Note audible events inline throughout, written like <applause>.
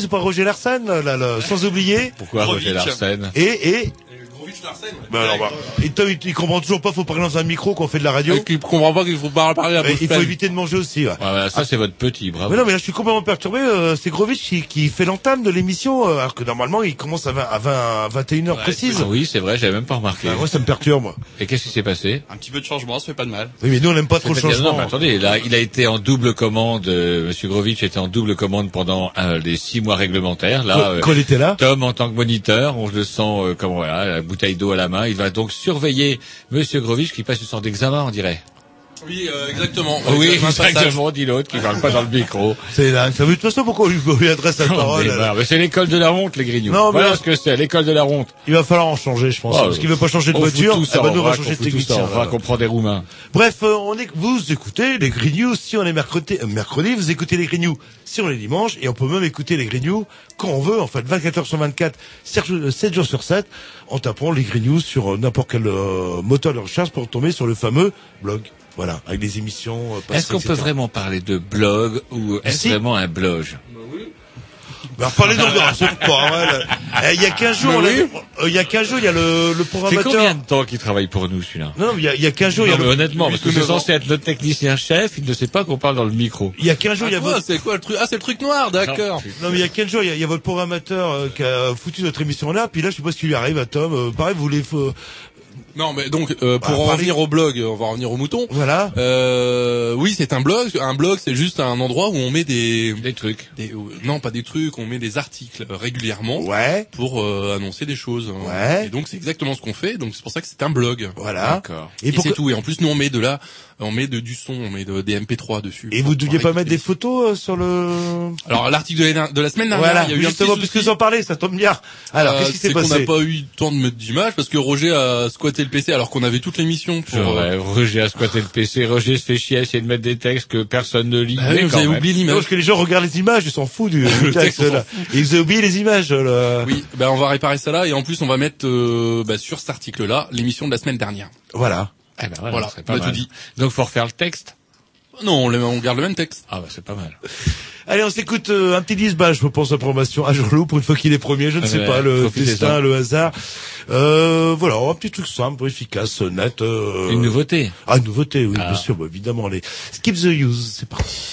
C'est pas Roger Larsen, là, là, sans oublier. Pourquoi Roger Larsen? Et, et... Ben alors, bah, et Tom, il, il comprend toujours pas, faut parler dans un micro quand on fait de la radio. Et qui comprend pas qu'il faut pas parler à Mais il faut éviter de manger aussi, ouais. Ouais, ça c'est votre petit, bravo. Mais non, mais là, je suis complètement perturbé. Euh, c'est Grovitch qui, qui fait l'entame de l'émission, euh, alors que normalement, il commence à 20, à 20, à 21 heures précises. Oui, c'est vrai, j'avais même pas remarqué. Bah, moi, ça me perturbe, moi. Et qu'est-ce qui s'est passé? Un petit peu de changement, ça fait pas de mal. Oui, mais nous, on n'aime pas trop le changement. Non, mais attendez, là, il a été en double commande. euh, Monsieur Grovitch était en double commande pendant euh, les six mois réglementaires. Là, Quand- euh, quand il était là? Tom, en tant que moniteur, on le sent euh, comme voilà, la bouteille d'eau à la main. Il va donc surveiller Monsieur Grovitch qui passe une sorte d'examen, on dirait. Oui, euh, exactement. oui, exactement, dit l'autre qui parle pas dans le micro. <laughs> C'est là. Ça veut de toute façon pourquoi on lui, adresse la On parole. Mais c'est l'école de la honte, les grignoux. Non, mais voilà là- ce que c'est, l'école de la honte. Il va falloir en changer, je pense. Oh, parce qu'il veut pas changer de on fout voiture. tout ça eh ben, en nous, on va changer de fout tout ça technicien. on prend des roumains. Bref, euh, on est, vous écoutez les News si on est mercredi, euh, mercredi, vous écoutez les News si on est dimanche, et on peut même écouter les News quand on veut, en fait, 24 heures sur 24, 7 jours sur 7, en tapant les News sur euh, n'importe quel euh, moteur de recherche pour tomber sur le fameux blog. Voilà, avec des émissions. euh, Est-ce qu'on peut vraiment parler de blog ou est-ce Si. vraiment un blog Bah, parlez donc, c'est pas vrai, là. Eh, Il y a 15 jours, oui. euh, il y a 15 jours, il y a le, le C'est programmateur. combien de temps qu'il travaille pour nous, celui-là Non, non, mais il y a, il y a 15 jours, il y a Non, mais le, honnêtement, parce que c'est censé être notre technicien chef, il ne sait pas qu'on parle dans le micro. il y a 15 jours, il y a Ah, votre, c'est quoi le truc Ah, c'est le truc noir, d'accord. Non mais il y a quel jour il y a, il y a votre programmateur euh, qui a foutu notre émission là, puis là je sais pas ce qui lui arrive à Tom. Euh, pareil, vous voulez. Non, mais donc euh, pour Bah, en revenir au blog, on va revenir au mouton. voilà. Euh, oui, c'est un blog. Un blog, c'est juste un endroit où on met des, Des trucs. des- euh, non, pas des trucs, on met des articles régulièrement Ouais. pour euh, annoncer des choses. Ouais. Et donc c'est exactement ce qu'on fait. Donc c'est pour ça que c'est un blog. Voilà. D'accord. Et, Et, pour c'est que- tout. Et en plus, nous on met de là, on met de, du son, on met de, des MP3 dessus. Et vous deviez pas mettre des photos euh, sur le. Alors l'article de, la- de la semaine dernière, Voilà. il y a eu un Justement, puisque souci. vous en parlez, ça tombe bien. Alors, Euh, qu'est-ce qui s'est c'est qu'on n'a passé pas eu le temps de mettre d'image parce que Roger a squatté le PC alors qu'on avait toute l'émission pour. euh, vrai, Roger a squatté le PC, Roger se fait chier à essayer de mettre des textes que personne ne lit. bah oui, mais vous avez même. oublié l'image. parce que les gens regardent les images, ils s'en foutent du, <laughs> du texte là. Et ils ont oublié les images là. Oui, ben on va réparer ça là et en plus on va mettre euh, bah, sur cet article-là l'émission de la semaine dernière. Voilà. Eh ben voilà, Voilà, c'est pas on a mal. tout dit. Donc faut refaire le texte. Non, on, le- on garde le même texte. Ah bah c'est pas mal. <laughs> Allez, on s'écoute euh, un petit disque, je pense, à promotion à Jean-Loup, pour une fois qu'il est premier, je ne sais Ouais, pas, le destin, le hasard. Euh, voilà, un petit truc simple, efficace, net. Euh... Une nouveauté. Ah, une nouveauté, oui, Ah. bien sûr, bah, évidemment. Les Skip the Use, c'est parti.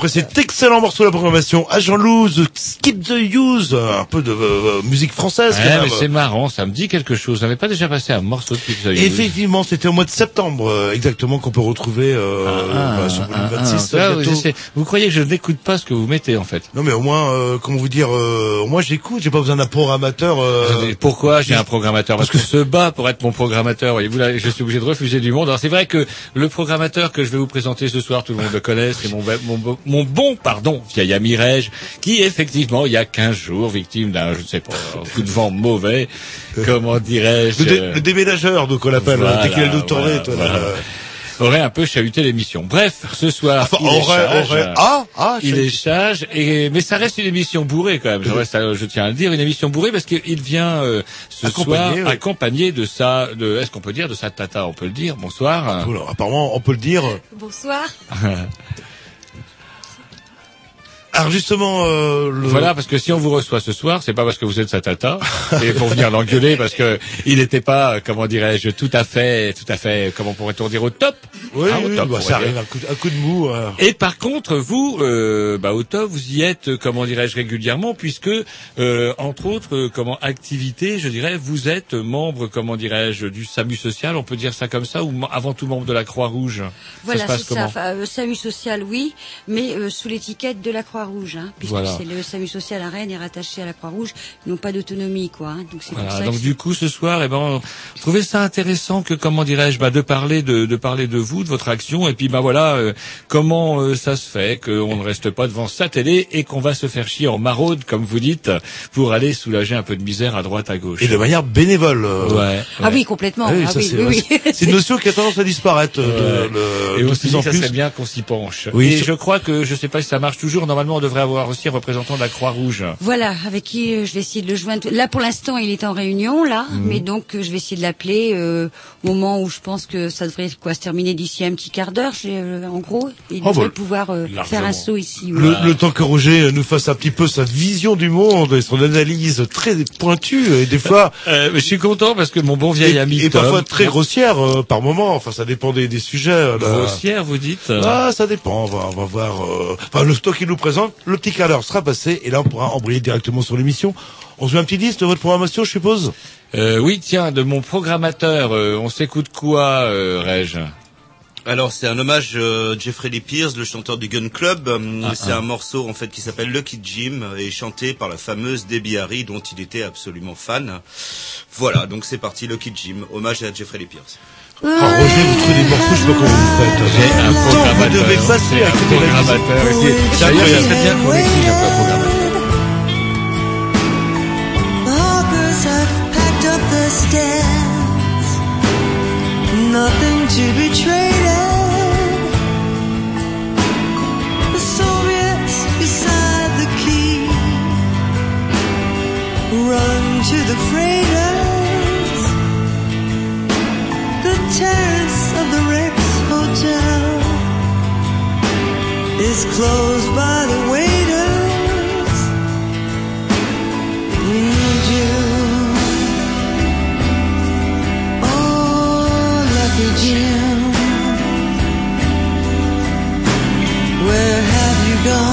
Après cet excellent morceau de la programmation, Agent Loose, Skip the Use, un peu de euh, musique française Ouais, mais c'est marrant, ça me dit quelque chose. N'avait pas déjà passé un morceau de Pizza Et effectivement, c'était au mois de septembre euh, exactement qu'on peut retrouver euh, Ah, bah, sur ah, le ah, 26. ah, vous, croyez que je n'écoute pas ce que vous mettez en fait Non mais au moins, euh, comment vous dire, euh, moi j'écoute, j'ai pas besoin d'un programmateur. euh, Pourquoi j'ai un programmateur Parce que se bat pour être mon programmateur. Voyez-vous là, je suis obligé de refuser du monde. Alors c'est vrai que le programmateur que je vais vous présenter ce soir, tout le monde le connaît, c'est mon, mon, mon- mon bon, pardon, vieil ami Reg, qui effectivement, il y a 15 jours, victime d'un, je ne sais pas, un <laughs> coup de vent mauvais, comment dirais-je le, dé- euh, le déménageur, donc on l'appelle, Voilà, dès qu'il a le dos tourné. voilà, toi, voilà. là. aurait un peu chahuté l'émission. Bref, ce soir, Enfin, il est aurait, sage. aurait, ah, ah, Il est sage, et, mais ça reste une émission bourrée quand même. Je, reste à- je tiens à le dire, une émission bourrée parce qu'il vient euh, ce Accompagné, soir oui. accompagné de sa, de, est-ce qu'on peut dire de sa tata On peut le dire? Bonsoir. Apparemment, on peut le dire. Bonsoir. <laughs> Alors justement, euh, le... Voilà, parce que si on vous reçoit ce soir, c'est pas parce que vous êtes sa tata, <laughs> et pour venir l'engueuler parce que il n'était pas, comment dirais-je, tout à fait, tout à fait, comment pourrait-on dire, au top. oui, Hein, au oui, top, bah, ça arrive, un coup, de- un coup de mou. euh. Et par contre, vous, euh, bah, au top, vous y êtes, comment dirais-je, régulièrement, puisque, euh, entre autres, euh, comment activité, je dirais, vous êtes membre, comment dirais-je, du SAMU social, on peut dire ça comme ça, ou avant tout membre de la Croix-Rouge? Voilà, ça se passe c'est ça. comment? Enfin, euh, SAMU social, oui, mais euh, sous l'étiquette de la Croix-Rouge, hein, puisque Voilà. c'est le SAMU social à Rennes est rattaché à la Croix-Rouge, ils n'ont pas d'autonomie, quoi. hein. donc c'est pour Voilà, ça donc que du coup ce soir, eh ben, je trouvais ça intéressant que comment dirais-je, bah, de parler de, de parler de vous, de votre action, et puis bah voilà, euh, comment euh, ça se fait qu'on ne reste pas devant sa télé et qu'on va se faire chier en maraude, comme vous dites, pour aller soulager un peu de misère à droite à gauche. Et de manière bénévole. euh. Ouais. Ah oui, complètement. Ah oui, ah oui, c'est, oui, oui. c'est une notion qui a tendance à disparaître euh, de, le- Et de on se plus dit ça plus. serait bien qu'on s'y penche. Oui, et sur- je crois que, je sais pas si ça marche toujours, normalement on devrait avoir aussi un représentant de la Croix-Rouge. Voilà, avec qui euh, je vais essayer de le joindre. Là, pour l'instant, il est en réunion, là, Mhm. mais donc euh, je vais essayer de l'appeler euh, au moment où je pense que ça devrait quoi se terminer d'ici un petit quart d'heure, euh, en gros. Il Oh, devrait bah, pouvoir euh, faire un saut ici. Le, le temps que Roger nous fasse un petit peu sa vision du monde et son analyse très pointue et des fois <laughs> Euh, je suis content parce que mon bon vieil et, ami et Tom, parfois très grossière euh, par moment. Enfin, ça dépend des, des sujets. là. grossière, vous dites. Ah, ça dépend. On va, on va voir. euh, Enfin, le stock qu'il nous présente, le petit quart d'heure sera passé et là, on pourra embrayer directement sur l'émission. On se met un petit disque de votre programmation, je suppose. Euh, oui, tiens, de mon programmateur, euh, on s'écoute quoi, euh, Reg Alors c'est un hommage euh, Jeffrey Lee Pierce, le chanteur du Gun Club. Euh, Ah, c'est ah. un morceau en fait qui s'appelle Lucky Jim et chanté par la fameuse Debbie Harry dont il était absolument fan. Voilà, donc c'est parti Lucky Jim, hommage à Jeffrey Lee Pierce. Roger, vous trouvez des morceaux, je sais pas comment vous faites. J'ai un programmateur. vous devez passer C'est à un côté de la musique. programmateur. C'est- incroyable. bien qu'on un programmateur. Nothing to be traded. The Soviets beside the key run to the. Terrace of the Rex Hotel is closed by the waiters. We need you. Oh, lucky Jim. Where have you gone?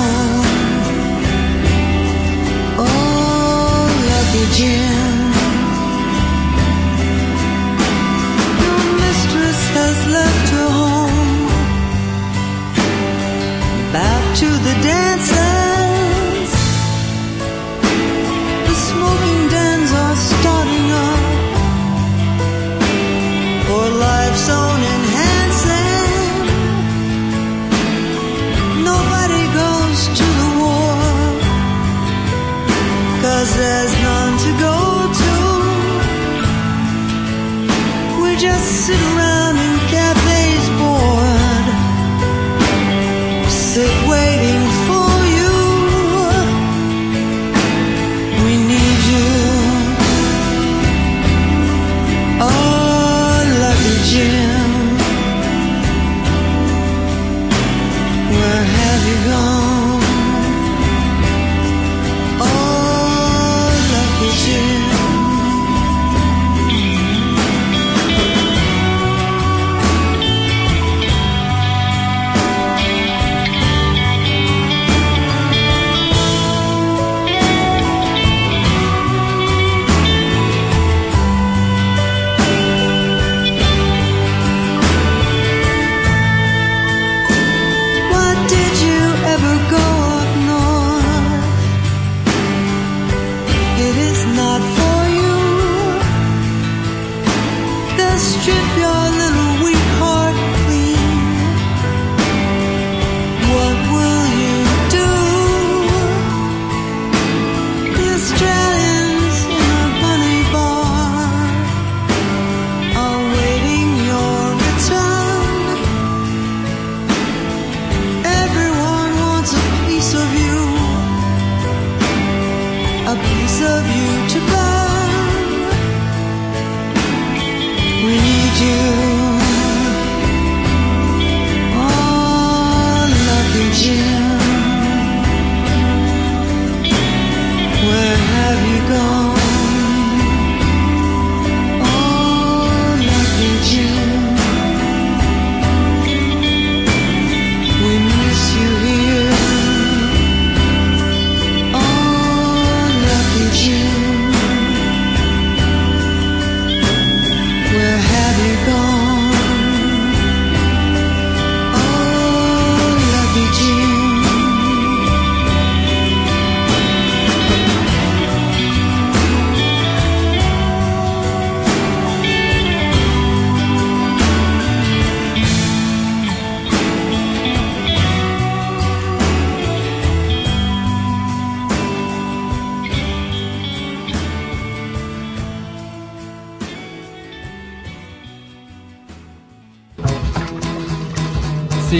today.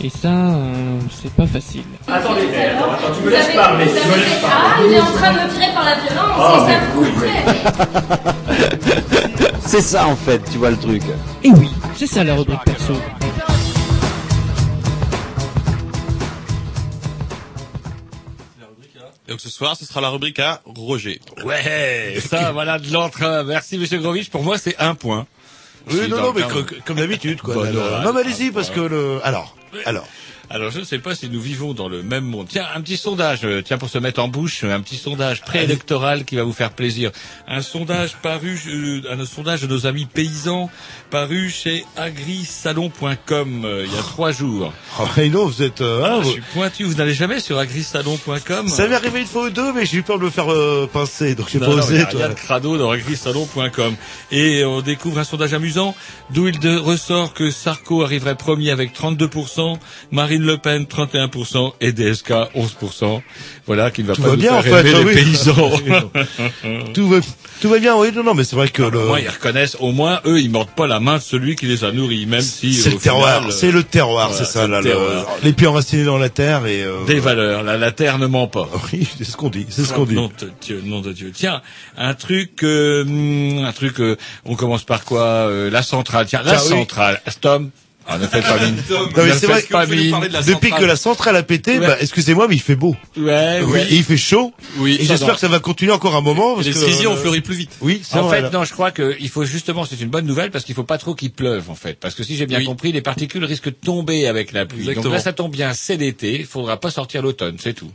Et ça, euh, c'est pas facile. Attendez, attends, tu me laisses parler, tu me laisses parler. Ah, il est en train de me tirer par la violence, Oh, c'est ça vous fait. C'est ça en fait, tu vois le truc. Et oui, c'est ça la rubrique perso. Et donc ce soir, ce sera la rubrique à Roger. Ouais, ça, <laughs> voilà de l'entrain. Merci, Monsieur Grovitch. Pour moi, c'est un point. Oui, non, non, mais comme d'habitude, quoi. Bon, Alors, non, mais allez-y, parce que le, alors, alors. Alors, je ne sais pas si nous vivons dans le même monde. Tiens, un petit sondage, euh, tiens, pour se mettre en bouche, un petit sondage préélectoral qui va vous faire plaisir. Un sondage paru, euh, un sondage de nos amis paysans, paru chez agrisalon.com euh, il y a trois jours. Oh, mais non, vous êtes, euh, Ah, hein, je vous- suis pointu, vous n'allez jamais sur agrisalon.com ça m'est arrivé une fois ou deux, mais j'ai eu peur de me faire euh, pincer, donc j'ai pas non, il y osé. a rien de crado dans agrisalon.com. Et on découvre un sondage amusant d'où il ressort que Sarko arriverait premier avec 32%, Marine Le Pen 31% et DSK 11%. Voilà, qui ne va Tout pas va nous bien, faire en fait, ah les oui. paysans. <laughs> tout va, tout va bien, oui, non, non, mais c'est vrai que le, Au moins, ils reconnaissent, au moins, eux, ils mordent pas la main de celui qui les a nourris, même si... c'est au le terroir, c'est le terroir, c'est ça, c'est là, le- terroir. les pieds enracinés dans la terre et, euh, Des valeurs, la, la terre ne ment pas. <laughs> Oui, c'est ce qu'on dit, c'est ce qu'on dit. Nom de Dieu, nom de Dieu. Tiens, un truc, euh, hum, un truc. euh, on commence par quoi euh, La centrale. Tiens, la oui. centrale. Tom. Ah, ne faites pas mine. <laughs> Non, mais c'est vrai que mine. depuis que la centrale a pété, Ouais. bah, excusez-moi, mais il fait beau. Ouais, Oui, ouais. et il fait chaud. Oui, Et j'espère que ça va continuer encore un moment. Parce Les cerisiers ont euh, fleuri plus vite. Oui, c'est En vrai. fait, là. non, je crois qu'il faut justement, c'est une bonne nouvelle parce qu'il faut pas trop qu'il pleuve en fait, parce que si j'ai bien Oui. compris, les particules risquent de tomber avec la pluie. Donc là, ça tombe bien, c'est l'été, il faudra pas sortir l'automne, c'est tout.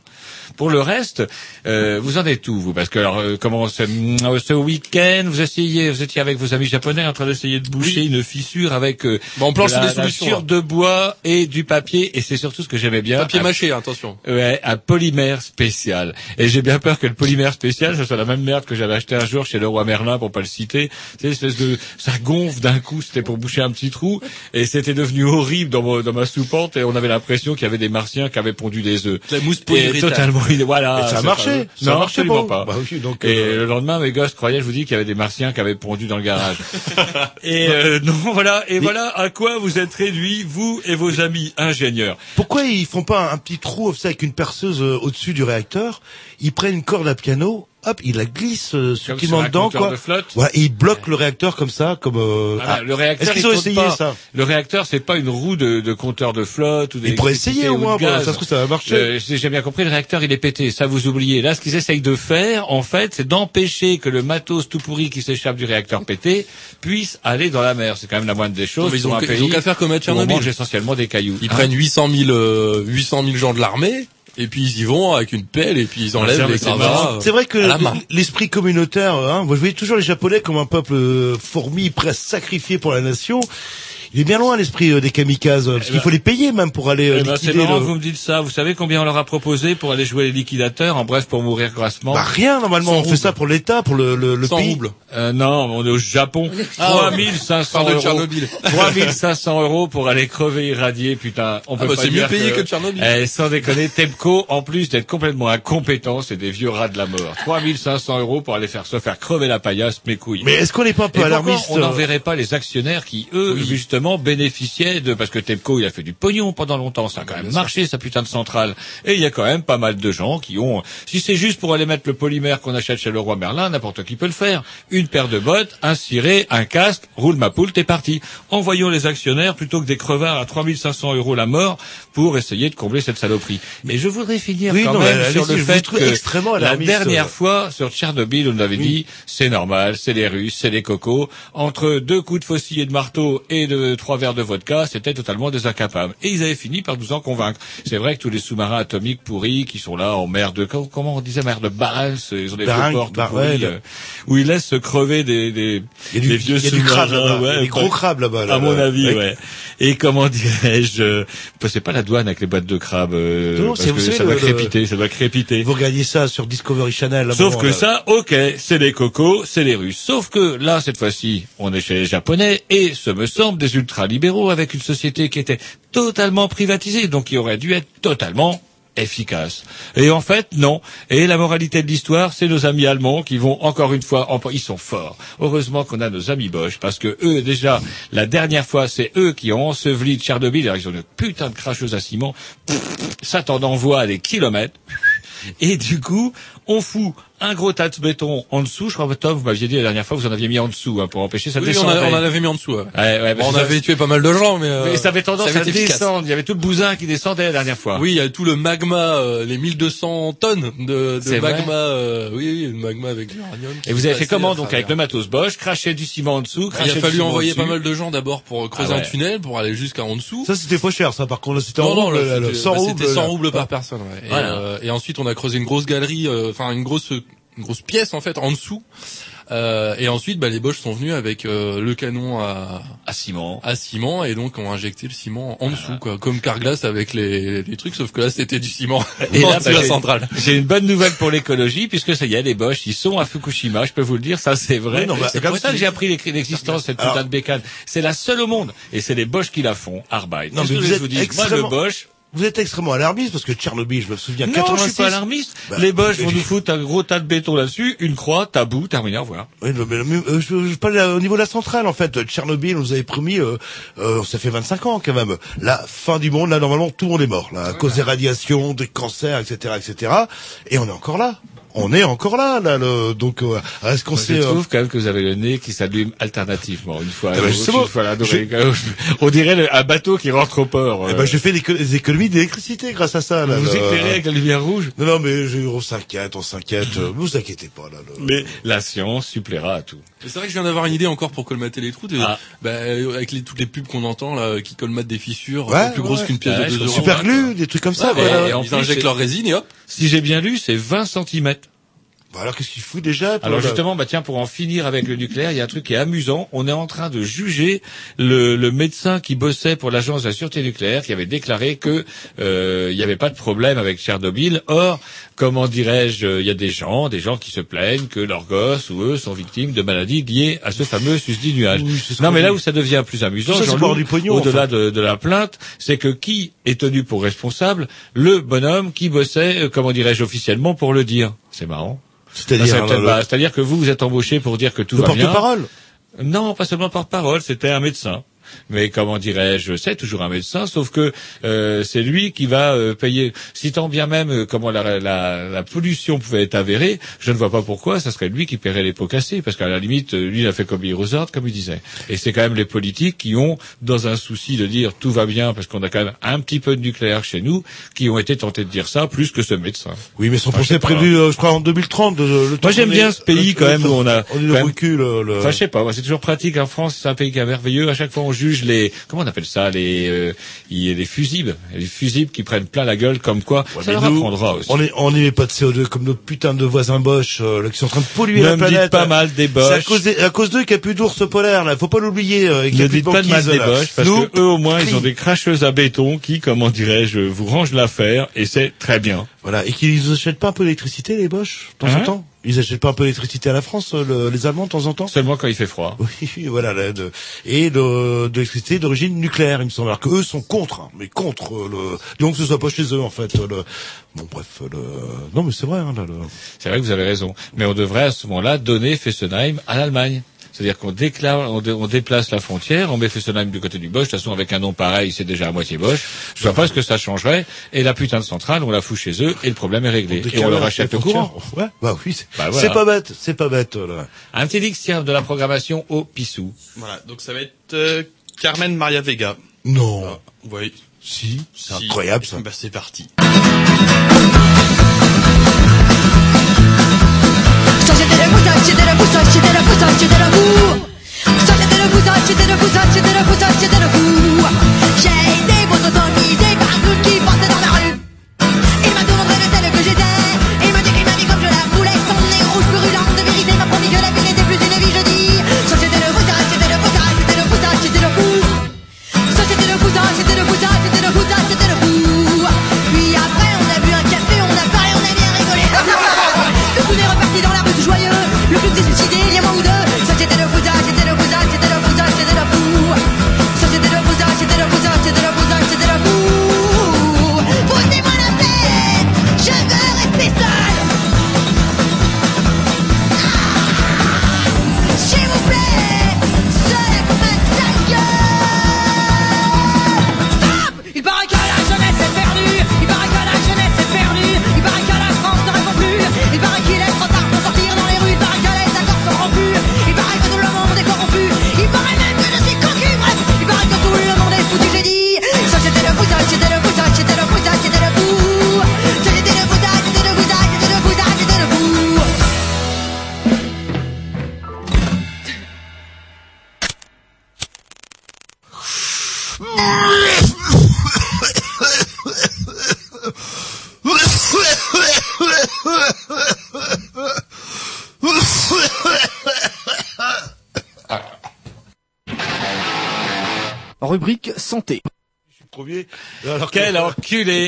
Pour le reste, euh, vous en êtes où vous? Parce que alors, euh, comment ce, euh, ce week-end, vous essayez, vous étiez avec vos amis japonais en train d'essayer de boucher une fissure avec euh, Bon, on planche de la, sur des là. de bois et du papier, et c'est surtout ce que j'aimais bien. Papier un- mâché, attention. Ouais, un polymère spécial. Et j'ai bien peur que le polymère spécial, ce soit la même merde que j'avais acheté un jour chez le roi Merlin, pour pas le citer. C'est espèce de, ça gonfle d'un coup, c'était pour boucher un petit trou, et c'était devenu horrible dans, mon- dans ma soupente, et on avait l'impression qu'il y avait des martiens qui avaient pondu des œufs. La mousse Et totalement, voilà. Et ça a marché. pas- Ça a Non, marché absolument pas. pas. Bah oui, donc, et euh, le lendemain, mes gosses croyaient, je vous dis, qu'il y avait des martiens qui avaient pondu dans le garage. <laughs> et euh, non, voilà. Et voilà à quoi vous êtes réduits, vous et vos amis ingénieurs. Pourquoi ils font pas un petit trou avec une perceuse euh, au-dessus du réacteur Ils prennent une corde à piano, hop, ils la glissent euh, Comme subtilement sur un dedans, compteur quoi. de flotte. Voilà, et ils bloquent le réacteur comme ça, comme. euh, Ah, ah. le réacteur, Est-ce qu'ils il ont essayé pas. ça Le réacteur, c'est pas une roue de, de compteur de flotte ou Ils pourraient essayer au moins, ça se trouve ça va marcher. Euh, j'ai bien compris, le réacteur, il est pété. Ça, vous oubliez. Là, ce qu'ils essayent de faire, en fait, c'est d'empêcher que le matos tout pourri qui s'échappe du réacteur pété puisse aller dans la mer. C'est quand même la moindre des choses. Non, mais ils ont un qu'à- pays ils ont qu'à faire comme à Tchernobyl. mange essentiellement des cailloux. Ils Hein prennent 800 000, euh, 800 000 gens de l'armée, et puis ils y vont avec une pelle, et puis ils enlèvent les c'est gravats. C'est vrai que l'esprit communautaire, hein, moi je voyais toujours les Japonais comme un peuple euh, fourmi, prêt à se sacrifier pour la nation. Il est bien loin l'esprit euh, des kamikazes, parce qu'il ben- faut les payer même pour aller euh, Eh ben, c'est liquider marrant le... que vous me dites ça. Vous savez combien on leur a proposé pour aller jouer les liquidateurs, en bref, pour mourir grassement? Bah rien normalement, on fait ça pour l'État, pour le, le, le 100 pays. roubles. Euh, non, on est au Japon. Ah, 3500 Parle de euros. Tchernobyl. <laughs> 3500 euros pour aller crever irradié, putain. On peut bah, pas c'est mieux payé que Tchernobyl. Eh, sans déconner, Temco, en plus d'être complètement incompétent, c'est des vieux rats de la mort. 3500 euros pour aller faire se faire crever la paillasse, mes couilles. Mais est-ce qu'on n'est pas un peu alarmiste on n'enverrait pas les actionnaires qui, eux, justement, bénéficiaient de... Parce que Temco, il a fait du pognon pendant longtemps. Ça a quand même marché, sa putain de centrale. Et il y a quand même pas mal de gens qui ont... Si c'est juste pour aller mettre le polymère qu'on achète chez le roi Merlin, n'importe qui peut le faire. Une paire de bottes, un ciré, un casque, roule ma poule, t'es parti. Envoyons les actionnaires plutôt que des crevards à 3500 euros la mort pour essayer de combler cette saloperie. Mais je voudrais finir Oui, quand non, même sur le fait que extrêmement la dernière euh. fois sur Tchernobyl, on avait dit c'est normal, c'est les Russes, c'est les cocos. Entre deux coups de faucille et de marteau et de deux, trois verres de vodka, c'était totalement des incapables. Et ils avaient fini par nous en convaincre. C'est vrai que tous les sous-marins atomiques pourris qui sont là en mer de, comment on disait, mer de Barents, ils ont des vieux ports pourris, euh, où ils laissent se crever des, des, Il y a du- des vieux sous-marins, ouais, des gros crabes là-bas, là, À mon là. avis, Ouais. ouais. Et comment dirais-je, euh, c'est pas la douane avec les boîtes de crabes, euh, Non, parce que savez, ça le- crépiter, ça doit crépiter. Vous regardez ça sur Discovery Channel. là, Sauf bon, que ça, ok, c'est les cocos, c'est les Russes. Sauf que là, cette fois-ci, on est chez les Japonais et, ce me semble, des ultralibéraux avec une société qui était totalement privatisée, donc qui aurait dû être totalement efficace. Et en fait, non. Et la moralité de l'histoire, c'est nos amis allemands qui vont encore une fois, en... ils sont forts. Heureusement qu'on a nos amis Bosch, parce que eux, déjà, la dernière fois, c'est eux qui ont enseveli Tchernobyl. Alors, ils ont une putain de cracheuse à ciment. Ça t'en envoie à des kilomètres. Et du coup, on fout un gros tas de béton en dessous. Je crois que Tom, vous m'aviez dit la dernière fois, vous en aviez mis en dessous hein, pour empêcher ça de Oui, on, a- on en avait mis en dessous. Ouais. Ouais, ouais, Bon, parce on avait tué pas mal de gens, mais, euh, mais ça avait tendance avait à descendre. Il y avait tout le bousin qui descendait la dernière fois. Oui, il y a tout le magma, euh, les 1200 tonnes de, de magma. euh, oui, oui, le magma avec l'uranium. Et vous avez fait comment donc avec le matos Bosch, cracher du ciment en dessous, Il a fallu envoyer pas mal de gens d'abord pour creuser Ah ouais. un tunnel pour aller jusqu'à en dessous. Ça, c'était pas cher, ça, par contre. là, C'était en Non, non, rouble, c'était 100 bah, roubles. c'était 100 là. roubles par personne. Et, euh, et ensuite, on a creusé une grosse galerie, euh, enfin une grosse, une grosse pièce en fait en dessous. Euh, et ensuite, bah, les Bosch sont venus avec euh, le canon à, à ciment, à ciment, et donc ont injecté le ciment en dessous, quoi, comme Carglass avec les, les trucs, sauf que là, c'était du ciment. <laughs> Et là, bah, la j'ai- centrale. J'ai une bonne nouvelle pour l'écologie, puisque ça y est, les Bosch, ils sont à Fukushima, je peux vous le dire, ça c'est vrai. Oui, bah, c'est comme ça que j'ai appris l'ex- l'existence de cette putain de bécane. C'est la seule au monde, et c'est les Bosch qui la font, Arbeit. Non, mais vous je êtes vous dis? Moi, le extrêmement- Bosch, Vous êtes extrêmement alarmiste parce que Tchernobyl, je me souviens, non, 86. je suis pas alarmiste. Bah, les Bosch vont nous foutre un gros tas de béton là-dessus, une croix, tabou, terminé, au revoir. Oui, mais, mais, mais, euh, je, je parle euh, au niveau de la centrale, en fait. Tchernobyl, on nous avait promis, euh, euh, ça fait 25 ans quand même. La fin du monde, là, normalement, tout le monde est mort. Là, à cause des radiations, des cancers, etc., etc. Et on est encore là. On est encore là, là. Le, donc, euh, est-ce qu'on sait... je euh, trouve quand même que vous avez le nez qui s'allume alternativement une fois. Ah bah, euh, justement, une fois là, on dirait le- un bateau qui rentre au port. eh euh. ben, j'ai fait des, éco- des économies d'électricité grâce à ça. Là, vous vous éclairez avec la lumière rouge? Non, non, mais je- on s'inquiète, on s'inquiète. euh, vous inquiétez pas, là. le- Mais la science suppléera à tout. C'est vrai que je viens d'avoir une idée encore pour colmater les trous. Ah. Bah, euh, avec les, toutes les pubs qu'on entend là, qui colmatent des fissures Ouais, plus ouais, grosses qu'une pièce Ouais, de je 2 euros. Super glue, des trucs comme ça. Ouais, voilà. et- et en Ils plus, injectent leur résine et hop. Si j'ai bien lu, c'est 20 centimètres. Bah, alors, qu'est-ce qu'il fout déjà Alors justement, bah tiens, pour en finir avec le nucléaire, il y a un truc qui est amusant. On est en train de juger le, le médecin qui bossait pour l'agence de la sûreté nucléaire, qui avait déclaré que euh, il n'y avait pas de problème avec Tchernobyl. Or, comment dirais-je, il y a des gens, des gens qui se plaignent que leurs gosses ou eux sont victimes de maladies liées à ce fameux susdit nuage. Oui, c'est ce non, mais là où ça devient plus amusant, au-delà enfin. de, de la plainte, c'est que qui est tenu pour responsable? Le bonhomme qui bossait, euh, comment dirais-je officiellement, pour le dire. C'est marrant. C'est-à-dire, le- pas- c'est-à-dire que vous, vous êtes embauché pour dire que tout le va bien. porte-parole. Non, pas seulement porte-parole, c'était un médecin. Mais comment dirais-je, c'est toujours un médecin, sauf que euh, c'est lui qui va euh, payer. Si tant bien même euh, comment la, la, la pollution pouvait être avérée, je ne vois pas pourquoi ça serait lui qui paierait les pots cassés, parce qu'à la limite, euh, lui il a fait comme aux ordres, comme il disait. Et c'est quand même les politiques qui ont, dans un souci de dire tout va bien, parce qu'on a quand même un petit peu de nucléaire chez nous, qui ont été tentés de dire ça plus que ce médecin. Oui, mais son Enfin, procès prévu, euh, je crois, en 2030. de- le temps Moi j'aime bien ce pays le- quand même où on a. On est le recul. euh, le- Enfin, je sais pas, c'est toujours pratique. En France, c'est un pays qui est merveilleux. À chaque fois, on juge les, comment on appelle ça, les, euh, les fusibles, les fusibles qui prennent plein la gueule, comme quoi. Ouais, ça mais leur nous, apprendra aussi. On est, on pas de CO2 comme nos putains de voisins Bosch, euh, là, qui sont en train de polluer Ne la me planète. dites pas mal des Bosch. C'est à cause, des- à cause d'eux qu'il n'y a plus d'ours polaires, là. Faut pas l'oublier, euh, et qu'il y a Ne plus dites de pas de mal des. Bosch, parce Nous, que eux au moins ils ont des cracheuses à béton qui, comment dirais-je, vous rangent l'affaire et c'est très bien. Voilà. Et qu'ils achètent pas un peu d'électricité, les Bosch, de temps Hein en temps? Ils achètent pas un peu d'électricité à la France, euh, le- les Allemands, de temps en temps? Seulement quand il fait froid. <laughs> Oui, voilà, là, de, et de, de l'électricité d'origine nucléaire, il me semble. Alors que eux sont contre, hein, mais contre euh, le, donc ce soit pas chez eux, en fait, le, bon, bref, le, non, mais c'est vrai, hein, là, le, C'est vrai que vous avez raison. Mais on devrait à ce moment-là donner Fessenheim à l'Allemagne. C'est-à-dire qu'on déclare, on, dé- on déplace la frontière, on met Fessenheim du côté du Bosch. De toute façon, avec un nom pareil, c'est déjà à moitié Bosch. Je vois pas ce que ça changerait. Et la putain de centrale, on la fout chez eux et le problème est réglé. Et on leur achète le courant. Ouais, bah oui, c'est Bah voilà. pas bête, c'est pas bête, là. Un petit tiens, de la programmation au Pissou. Voilà, donc ça va être euh, Carmen Maria Vega. Non. Ah, oui. Si, c'est Si. incroyable, ça. Bah c'est parti. Sachetez-le-vous, sachetez-le-vous, sachetez-le-vous, sachetez-le-vous Sachetez-le-vous debout, j'étais debout, j'étais debout,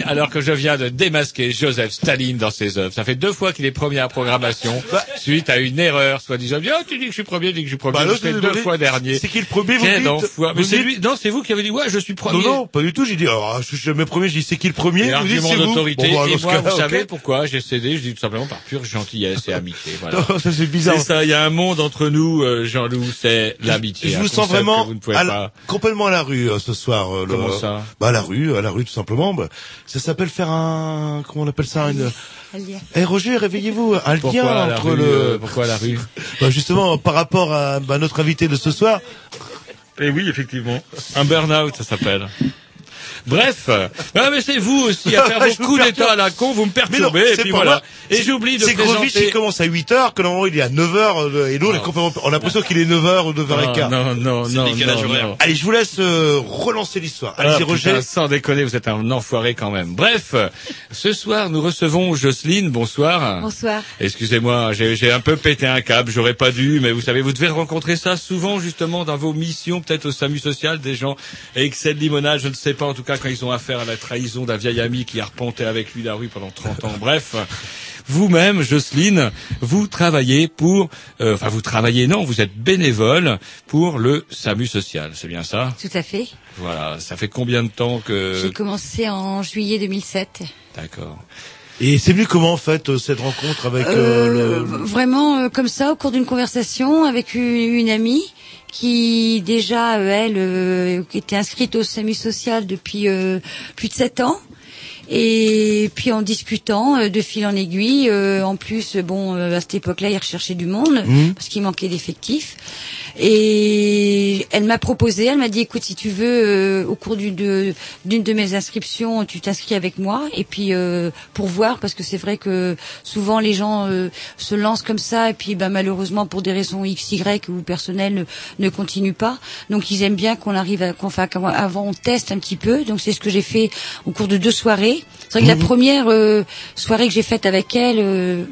alors que je viens de démasquer Joseph Staline dans ses œuvres. Ça fait deux fois qu'il est premier à programmation suite à une erreur, soi-disant. Oh, tu dis que je suis premier, tu dis que je suis premier. Bah, je deux fois dernier. c'est qui le premier, vous dites enfoiré. Vous Mais c'est lui, non, c'est vous qui avez dit, ouais, je suis premier. Non, non, pas du tout. J'ai dit, alors, je suis jamais premier. J'ai dit, c'est qui le premier Et Vous dites, c'est d'autorité. Bon, bah, et moi, vous ok. savez pourquoi j'ai cédé Je dis tout simplement par pure gentillesse et amitié. <laughs> Voilà. Non, ça, c'est bizarre. C'est ça, il y a un monde entre nous, euh, Jean-Loup, c'est l'amitié. Je vous sens vraiment complètement à la rue euh, ce soir. euh, Comment ça? Bah à la rue, à la rue tout simplement. Bah, ça s'appelle faire un, comment on appelle ça une... Eh Roger, réveillez-vous, un Pourquoi lien entre rue, le. euh, pourquoi la rue <laughs> Bah, justement, par rapport à bah, notre invité de ce soir. Eh oui, effectivement. Un burn-out, ça s'appelle. Bref, ah, mais c'est vous aussi à faire <laughs> Je vos vous coups perturbe. d'état à la con, vous me Mais non, perturbez, et c'est puis pas voilà. moi. Et C'est- j'oublie de C'est Grovitch présenter... qui commence à 8h, que normalement il est à 9h, et nous on a l'impression qu'il est 9h ou 9h15. Non, non, non, non, non. Allez, je vous laisse euh, relancer l'histoire. Allez-y, Ah, Roger. putain, sans déconner, vous êtes un enfoiré quand même. Bref, ce soir, nous recevons Jocelyne. Bonsoir. Bonsoir. Excusez-moi, j'ai j'ai un peu pété un câble, j'aurais pas dû, mais vous savez, vous devez rencontrer ça souvent justement dans vos missions, peut-être au SAMU social, des gens excès de limonade, je ne sais pas, en tout cas quand ils ont affaire à la trahison d'un vieil ami qui a reponté avec lui la rue pendant 30 ans. Bref. Vous-même, Jocelyne, vous travaillez pour, euh, enfin vous travaillez, non, vous êtes bénévole pour le SAMU social, c'est bien ça? Tout à fait. Voilà, ça fait combien de temps que... J'ai commencé en juillet 2007. D'accord. Et c'est venu comment en fait euh, cette rencontre avec euh, Euh, le... Vraiment euh, comme ça, au cours d'une conversation avec une, une amie qui déjà, euh, elle, euh, était inscrite au SAMU social depuis euh, plus de sept ans. Et puis en discutant euh, de fil en aiguille, euh, en plus, bon, euh, à cette époque-là, il recherchait du monde Mhm. parce qu'il manquait d'effectifs. Et elle m'a proposé, elle m'a dit, écoute, si tu veux, euh, au cours d'une de, d'une de mes inscriptions, tu t'inscris avec moi, et puis euh, pour voir, parce que c'est vrai que souvent les gens euh, se lancent comme ça, et puis ben, malheureusement pour des raisons x, y ou personnelles ne, ne continuent pas. Donc ils aiment bien qu'on arrive, à, qu'on enfin, qu'avant- avant on teste un petit peu. Donc c'est ce que j'ai fait au cours de deux soirées. C'est vrai que la première euh, soirée que j'ai faite avec elle.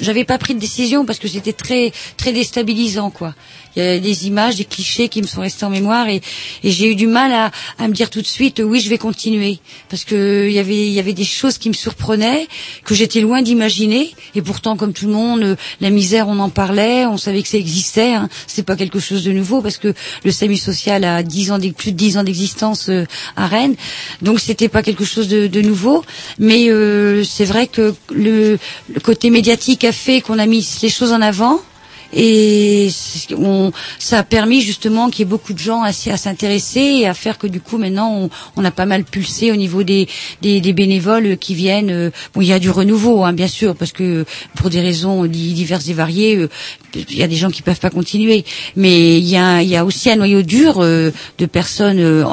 J'avais pas pris de décision parce que c'était très très déstabilisant quoi. Il y a des images, des clichés qui me sont restés en mémoire et, et j'ai eu du mal à, à me dire tout de suite oui je vais continuer parce que il y avait il y avait des choses qui me surprenaient que j'étais loin d'imaginer et pourtant comme tout le monde la misère on en parlait, on savait que ça existait, hein. c'est pas quelque chose de nouveau parce que le SAMU social a 10 ans plus de 10 ans d'existence euh, à Rennes donc c'était pas quelque chose de, de nouveau mais euh, c'est vrai que le, le côté médiatique a fait qu'on a mis les choses en avant et on, ça a permis justement qu'il y ait beaucoup de gens à, s'intéresser et à faire que du coup maintenant on, on a pas mal pulsé au niveau des, des, des bénévoles qui viennent. euh, Bon, il y a du renouveau, hein, bien sûr, parce que pour des raisons di- diverses et variées, euh, il y a des gens qui peuvent pas continuer. Mais il y a, il y a aussi un noyau dur euh, de personnes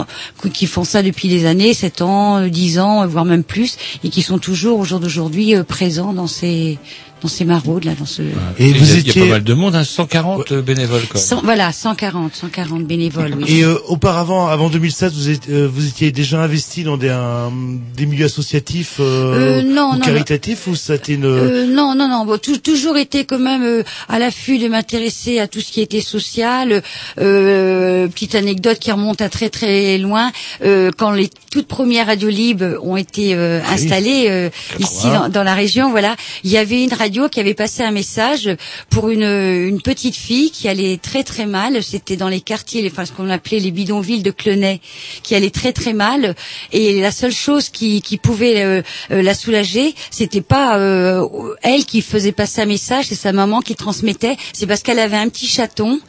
qui font ça depuis des années, 7 ans, euh, 10 ans, voire même plus, et qui sont toujours au jour d'aujourd'hui présents dans ces dans ces maraudes là, dans ce. Et il vous y a- il y a étiez- pas mal de monde, hein, 140 bénévoles quand même. Cent- voilà, 140, 140 bénévoles. Oui. Et euh, auparavant, avant 2007, vous, êtes, euh, vous étiez déjà investi dans des, un- des milieux associatifs euh, Euh, non, ou non, caritatifs ou ça a été une... Euh, non, non, non. Bon, tou- toujours été quand même euh, à l'affût de m'intéresser à tout ce qui était social. Euh, petite anecdote qui remonte à très très loin. Euh, quand les toutes premières radios libres ont été euh, Ah installées euh, ici 80. dans, dans la région, voilà, il y avait une radio qui avait passé un message pour une, une petite fille qui allait très très mal. C'était dans les quartiers, les- enfin ce qu'on appelait les bidonvilles de Clenay, qui allait très très mal. Et la seule chose qui, qui pouvait euh, la soulager, c'était pas euh, elle qui faisait passer un message, c'est sa maman qui transmettait. C'est parce qu'elle avait un petit chaton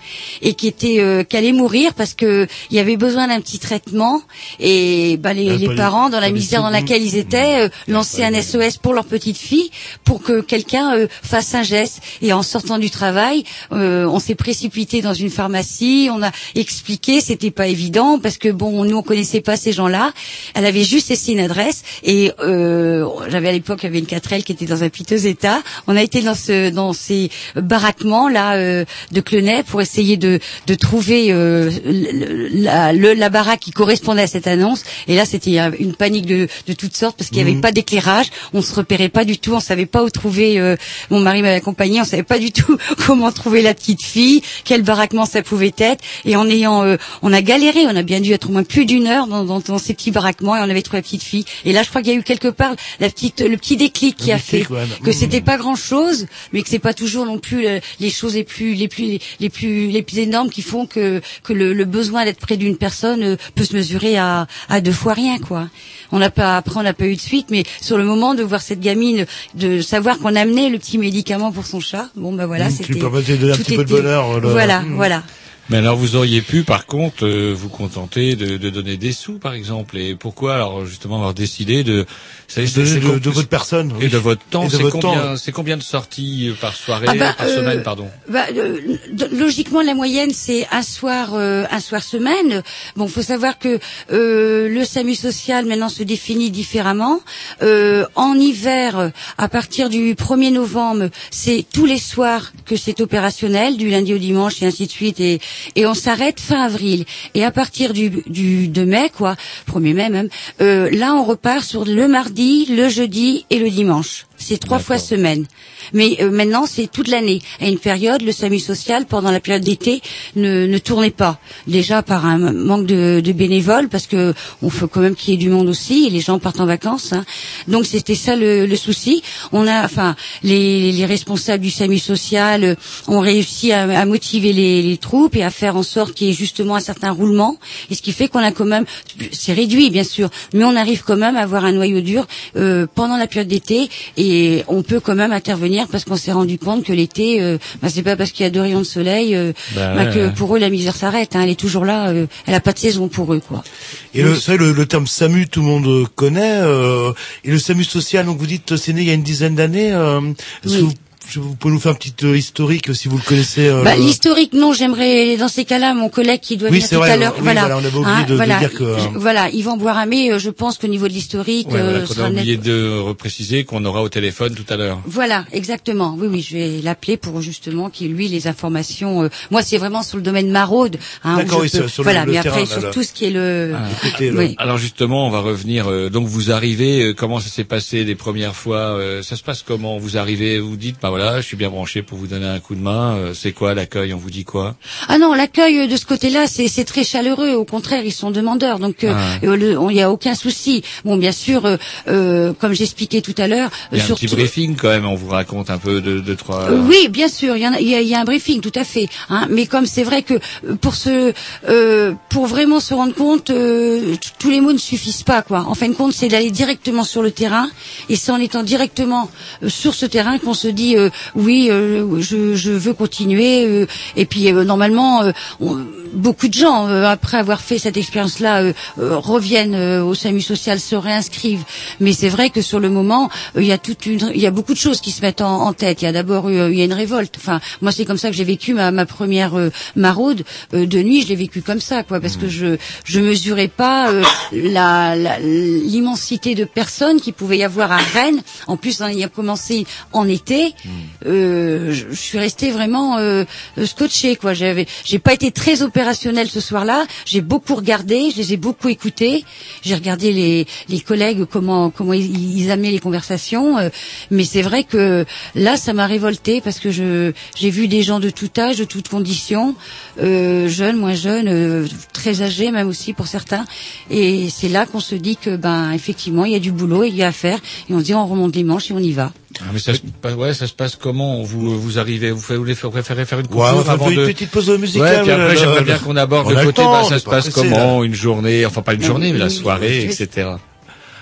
et qui était euh, qu'elle allait mourir parce que il y avait besoin d'un petit traitement et bah, les, Ah, les parents dans la misère dans laquelle ils étaient euh, lançaient un SOS pour leur petite fille pour que quelqu'un euh, fasse un geste. Et en sortant du travail euh, on s'est précipité dans une pharmacie on a expliqué c'était pas évident parce que bon nous on connaissait pas ces gens-là. Elle avait juste laissé une adresse et euh, j'avais à l'époque il y avait une 4L qui était dans un piteux état. On a été dans ce dans ces baraquements là euh, de Clenay pour essayer de de trouver euh, la, le, la baraque qui correspondait à cette annonce. Et là c'était une panique de, de toutes sortes parce qu'il n'y avait Mhm. pas d'éclairage. On se repérait pas du tout. On savait pas où trouver euh, mon mari m'avait accompagné on savait pas du tout <laughs> comment trouver la petite fille quel baraquement ça pouvait être et en ayant euh, on a galéré on a bien dû être au moins plus d'une heure dans, dans, dans ces petits baraquements et on avait trouvé la petite fille et là je crois qu'il y a eu quelque part la petite le petit déclic qui Le a fait ouais. que Mhm. c'était pas grand chose mais que c'est pas toujours non plus euh, les choses les plus les plus les plus les plus énormes qui font que que le, le besoin d'être près d'une personne euh, peut se mesurer à à deux fois rien quoi on n'a pas après on n'a pas eu de suite mais sur le moment de voir cette gamine de savoir qu'on amenait le petit médicament pour son chat. Bon ben voilà Mmh, c'était qui permettait de donner un tout petit peu de était- bonheur, voilà Mmh. voilà Mais alors vous auriez pu, par contre, euh, vous contenter de, de donner des sous, par exemple. Et pourquoi alors justement avoir décidé de c'est- c'est- de, c'est de- votre personne et oui. de votre temps Et de C'est votre combien temps. C'est combien de sorties euh, par soirée, Ah bah, par euh, semaine, pardon Bah, euh, logiquement, la moyenne c'est un soir, euh, un soir semaine. Bon, faut savoir que euh, le SAMU social maintenant se définit différemment. Euh, en hiver, euh, à partir du 1er novembre, c'est tous les soirs que c'est opérationnel, du lundi au dimanche et ainsi de suite, et, et on s'arrête fin avril. Et à partir du, du de mai, quoi, 1er mai même, euh, là on repart sur le mardi, le jeudi et le dimanche. C'est trois fois semaine. Mais euh, maintenant, c'est toute l'année. À une période, le SAMU social, pendant la période d'été, ne, ne tournait pas. Déjà par un manque de, de bénévoles, parce que on faut quand même qu'il y ait du monde aussi, et les gens partent en vacances. hein. Donc c'était ça le, le souci. On a, enfin, les, les responsables du SAMU social euh, ont réussi à, à motiver les, les troupes et à faire en sorte qu'il y ait justement un certain roulement. Et ce qui fait qu'on a quand même, c'est réduit bien sûr, mais on arrive quand même à avoir un noyau dur euh, pendant la période d'été et on peut quand même intervenir parce qu'on s'est rendu compte que l'été, euh, bah, c'est pas parce qu'il y a deux rayons de soleil euh, Bah bah, ouais, que ouais. pour eux la misère s'arrête. hein. elle est toujours là, euh, elle a pas de saison pour eux quoi. Et le, c'est vrai, le, le terme SAMU, tout le monde connaît. euh, et le SAMU social, donc vous dites, c'est né il y a une dizaine d'années. Euh, est-ce Oui. que vous, je- vous pouvez nous faire un petit euh, historique, si vous le connaissez euh, Bah, L'historique, non, j'aimerais, dans ces cas-là, mon collègue qui doit Oui, venir tout vrai, à l'heure, oui, voilà, voilà, on avait oublié Hein, de- de voilà, dire que, euh, je- voilà, Yvan Boiramé, euh, je pense qu'au niveau de l'historique, Ouais, voilà, euh, sera a net- oublié de repréciser qu'on aura au téléphone tout à l'heure. Voilà, exactement. Oui, oui, je vais l'appeler pour justement qu'il lui les informations. euh, moi, c'est vraiment sur le domaine maraude. Hein, D'accord, oui, peux- sur- voilà, le mais terrain, après sur là. tout ce qui est le. Ah. côté, oui. Alors justement, on va revenir. euh, donc vous arrivez. euh, comment ça s'est passé les premières fois euh, Ça se passe comment? Vous arrivez, vous dites, bah voilà, je suis bien branché pour vous donner un coup de main. euh, c'est quoi l'accueil? On vous dit quoi? Ah non, l'accueil de ce côté-là, c'est c'est très chaleureux. Au contraire, ils sont demandeurs, donc euh, Ah. euh, il n'y a aucun souci. Bon, bien sûr, euh, comme j'expliquais tout à l'heure, Il y a un surtout- petit briefing quand même. On vous raconte un peu de, de trois. Oui, bien sûr, il y, a, il, y a, il y a un briefing, tout à fait. Hein, mais comme c'est vrai que pour se, euh, pour vraiment se rendre compte, euh, tous les mots ne suffisent pas, quoi. En fin de compte, c'est d'aller directement sur le terrain, et c'est en étant directement sur ce terrain qu'on se dit, euh, oui, euh, je, je veux continuer. euh, et puis euh, normalement, euh, on- beaucoup de gens, euh, après avoir fait cette expérience-là, reviennent euh, au SAMU social, se réinscrivent. Mais c'est vrai que sur le moment, il y a toute une, il y a beaucoup de choses qui se mettent en, en tête. Il y a d'abord eu, il y a une révolte. Enfin, moi c'est comme ça que j'ai vécu ma, ma première euh, maraude euh, de nuit. Je l'ai vécu comme ça, quoi, parce que je je mesurais pas euh, la la- l'immensité de personnes qui pouvait y avoir à Rennes. En plus, hein, il a commencé en été euh, je, je suis restée vraiment euh, scotchée quoi. J'avais, j'ai pas été très opérationnelle ce soir-là. J'ai beaucoup regardé, je les ai beaucoup écoutés. J'ai regardé les, les collègues comment comment ils, ils amenaient les conversations. euh, mais c'est vrai que là, ça m'a révoltée parce que je j'ai vu des gens de tout âge, de toutes conditions, euh, jeunes, moins jeunes, euh, très âgés même aussi pour certains. Et c'est là qu'on se dit que ben effectivement, il y a du boulot, il y a à faire. Et on se dit on remonte les manches et on y va. Ah, mais ça se passe, ouais, ça se passe comment Vous vous arrivez, vous, préférez faire une coupure Ouais, on avant une de... petite pause musicale. Ouais, puis après là, j'aimerais bien qu'on aborde le côté, temps, bah, ça se pas passe pressé, comment, là. une journée, enfin pas une journée, mais la soirée, etc.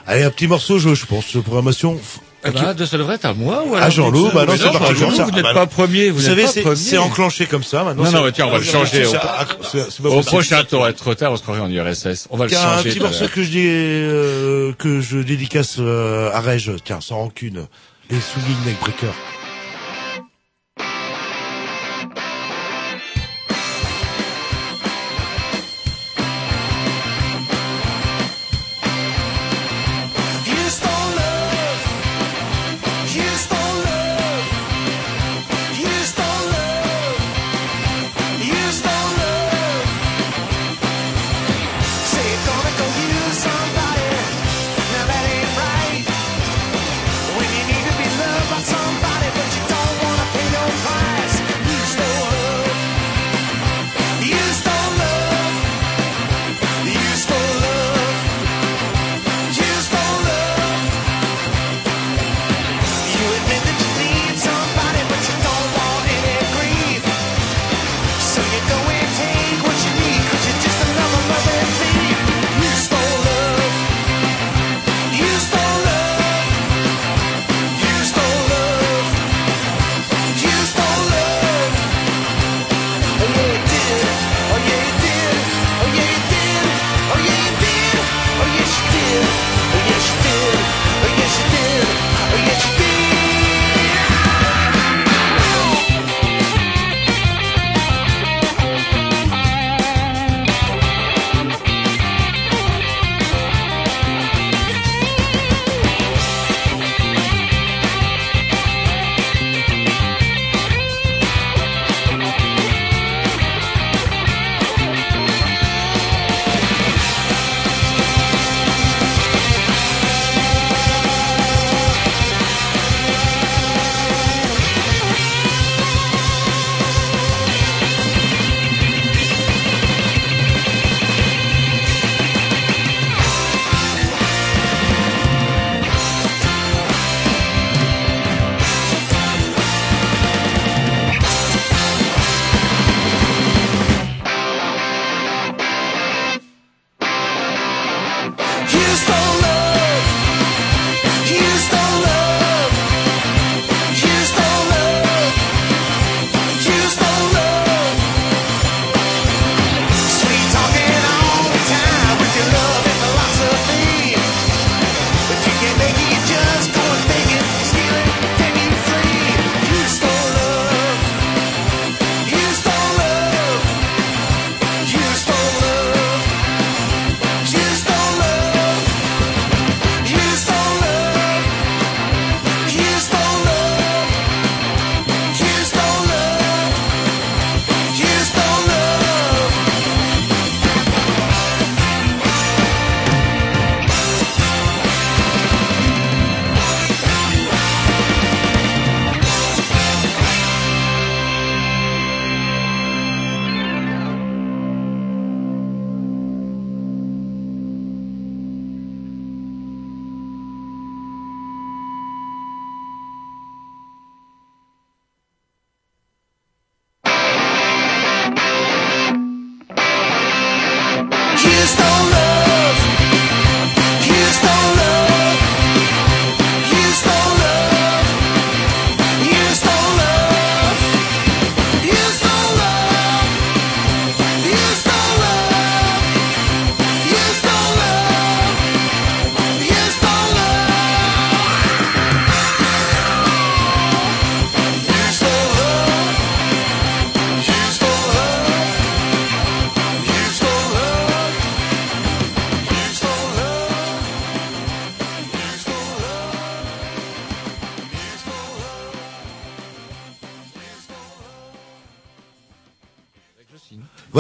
Allez, un petit morceau, je, je pense, de programmation. Eh ben, de Solvrette à moi ou Ah, alors Jean-Loup, bah non, c'est parti, Jean-Loup, vous ah, n'êtes bah pas non. premier, vous, savez, pas c'est enclenché comme ça maintenant. Non, non, mais tiens, on va le changer. Au- ah, pas prochain tour, être trop tard, on se croirait en URSS. On va le Tiens, un changer. petit à morceau que je dis, euh, que je dédicace euh, à Reg, tiens, sans rancune. Les souliers Neckbreaker.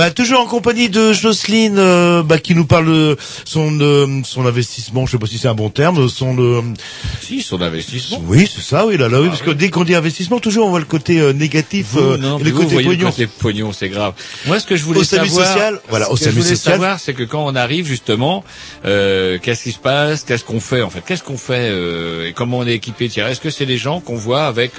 Voilà, toujours en compagnie de Jocelyne, euh, bah, qui nous parle de son euh, son investissement. Je sais pas si c'est un bon terme. Son euh, Si, son investissement. oui, c'est ça, oui, là, là, oui, parce que dès qu'on dit investissement, toujours on voit le côté euh, négatif, Vous, euh, non, le vous côté voyez pognon. le côté pognon, c'est grave. Moi, ce que je voulais Au savoir, social, voilà, au ce que je voulais social. savoir, c'est que quand on arrive justement, euh, qu'est-ce qui se passe, qu'est-ce qu'on fait en fait, qu'est-ce qu'on fait euh, et comment on est équipé? Tiens, est-ce que c'est les gens qu'on voit avec,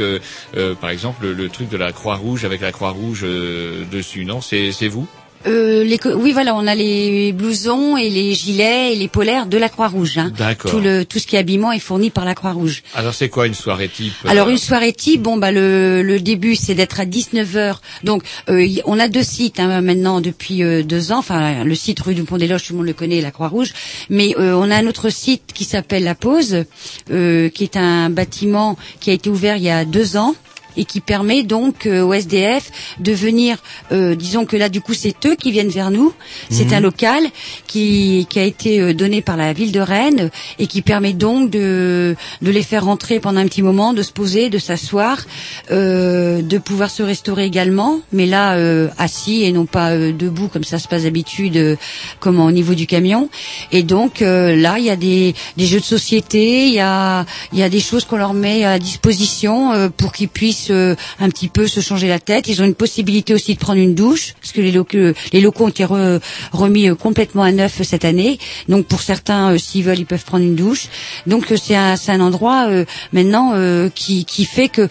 par exemple, le, le truc de la Croix Rouge avec la Croix Rouge euh, dessus? Non, c'est c'est vous? Euh, les oui, voilà, on a les blousons et les gilets et les polaires de la Croix-Rouge. Hein. D'accord. Tout, le, tout ce qui est habillement est fourni par la Croix-Rouge. Alors c'est quoi une soirée type euh, Alors une soirée type, bon bah le, le début c'est d'être à 19h. Donc euh, on a deux sites hein, maintenant depuis euh, deux ans. Enfin le site rue du Pont des Loges, tout le monde le connaît, la Croix-Rouge. Mais euh, on a un autre site qui s'appelle La Pause, euh, qui est un bâtiment qui a été ouvert il y a deux ans et qui permet donc euh, au SDF de venir, euh, disons que là du coup c'est eux qui viennent vers nous, c'est Mhm. un local qui, qui a été euh, donné par la ville de Rennes et qui permet donc de, de les faire rentrer pendant un petit moment, de se poser, de s'asseoir, euh, de pouvoir se restaurer également, mais là euh, assis et non pas euh, debout comme ça se passe d'habitude, euh, comme au niveau du camion. Et donc euh, là il y a des, des jeux de société, il y a, y a des choses qu'on leur met à disposition euh, pour qu'ils puissent euh, un petit peu se changer la tête. Ils ont une possibilité aussi de prendre une douche, parce que les locaux, les locaux ont été re- remis euh, complètement à neuf cette année. Donc pour certains, euh, s'ils veulent, ils peuvent prendre une douche. Donc euh, c'est un, c'est un endroit euh, maintenant euh, qui, qui fait que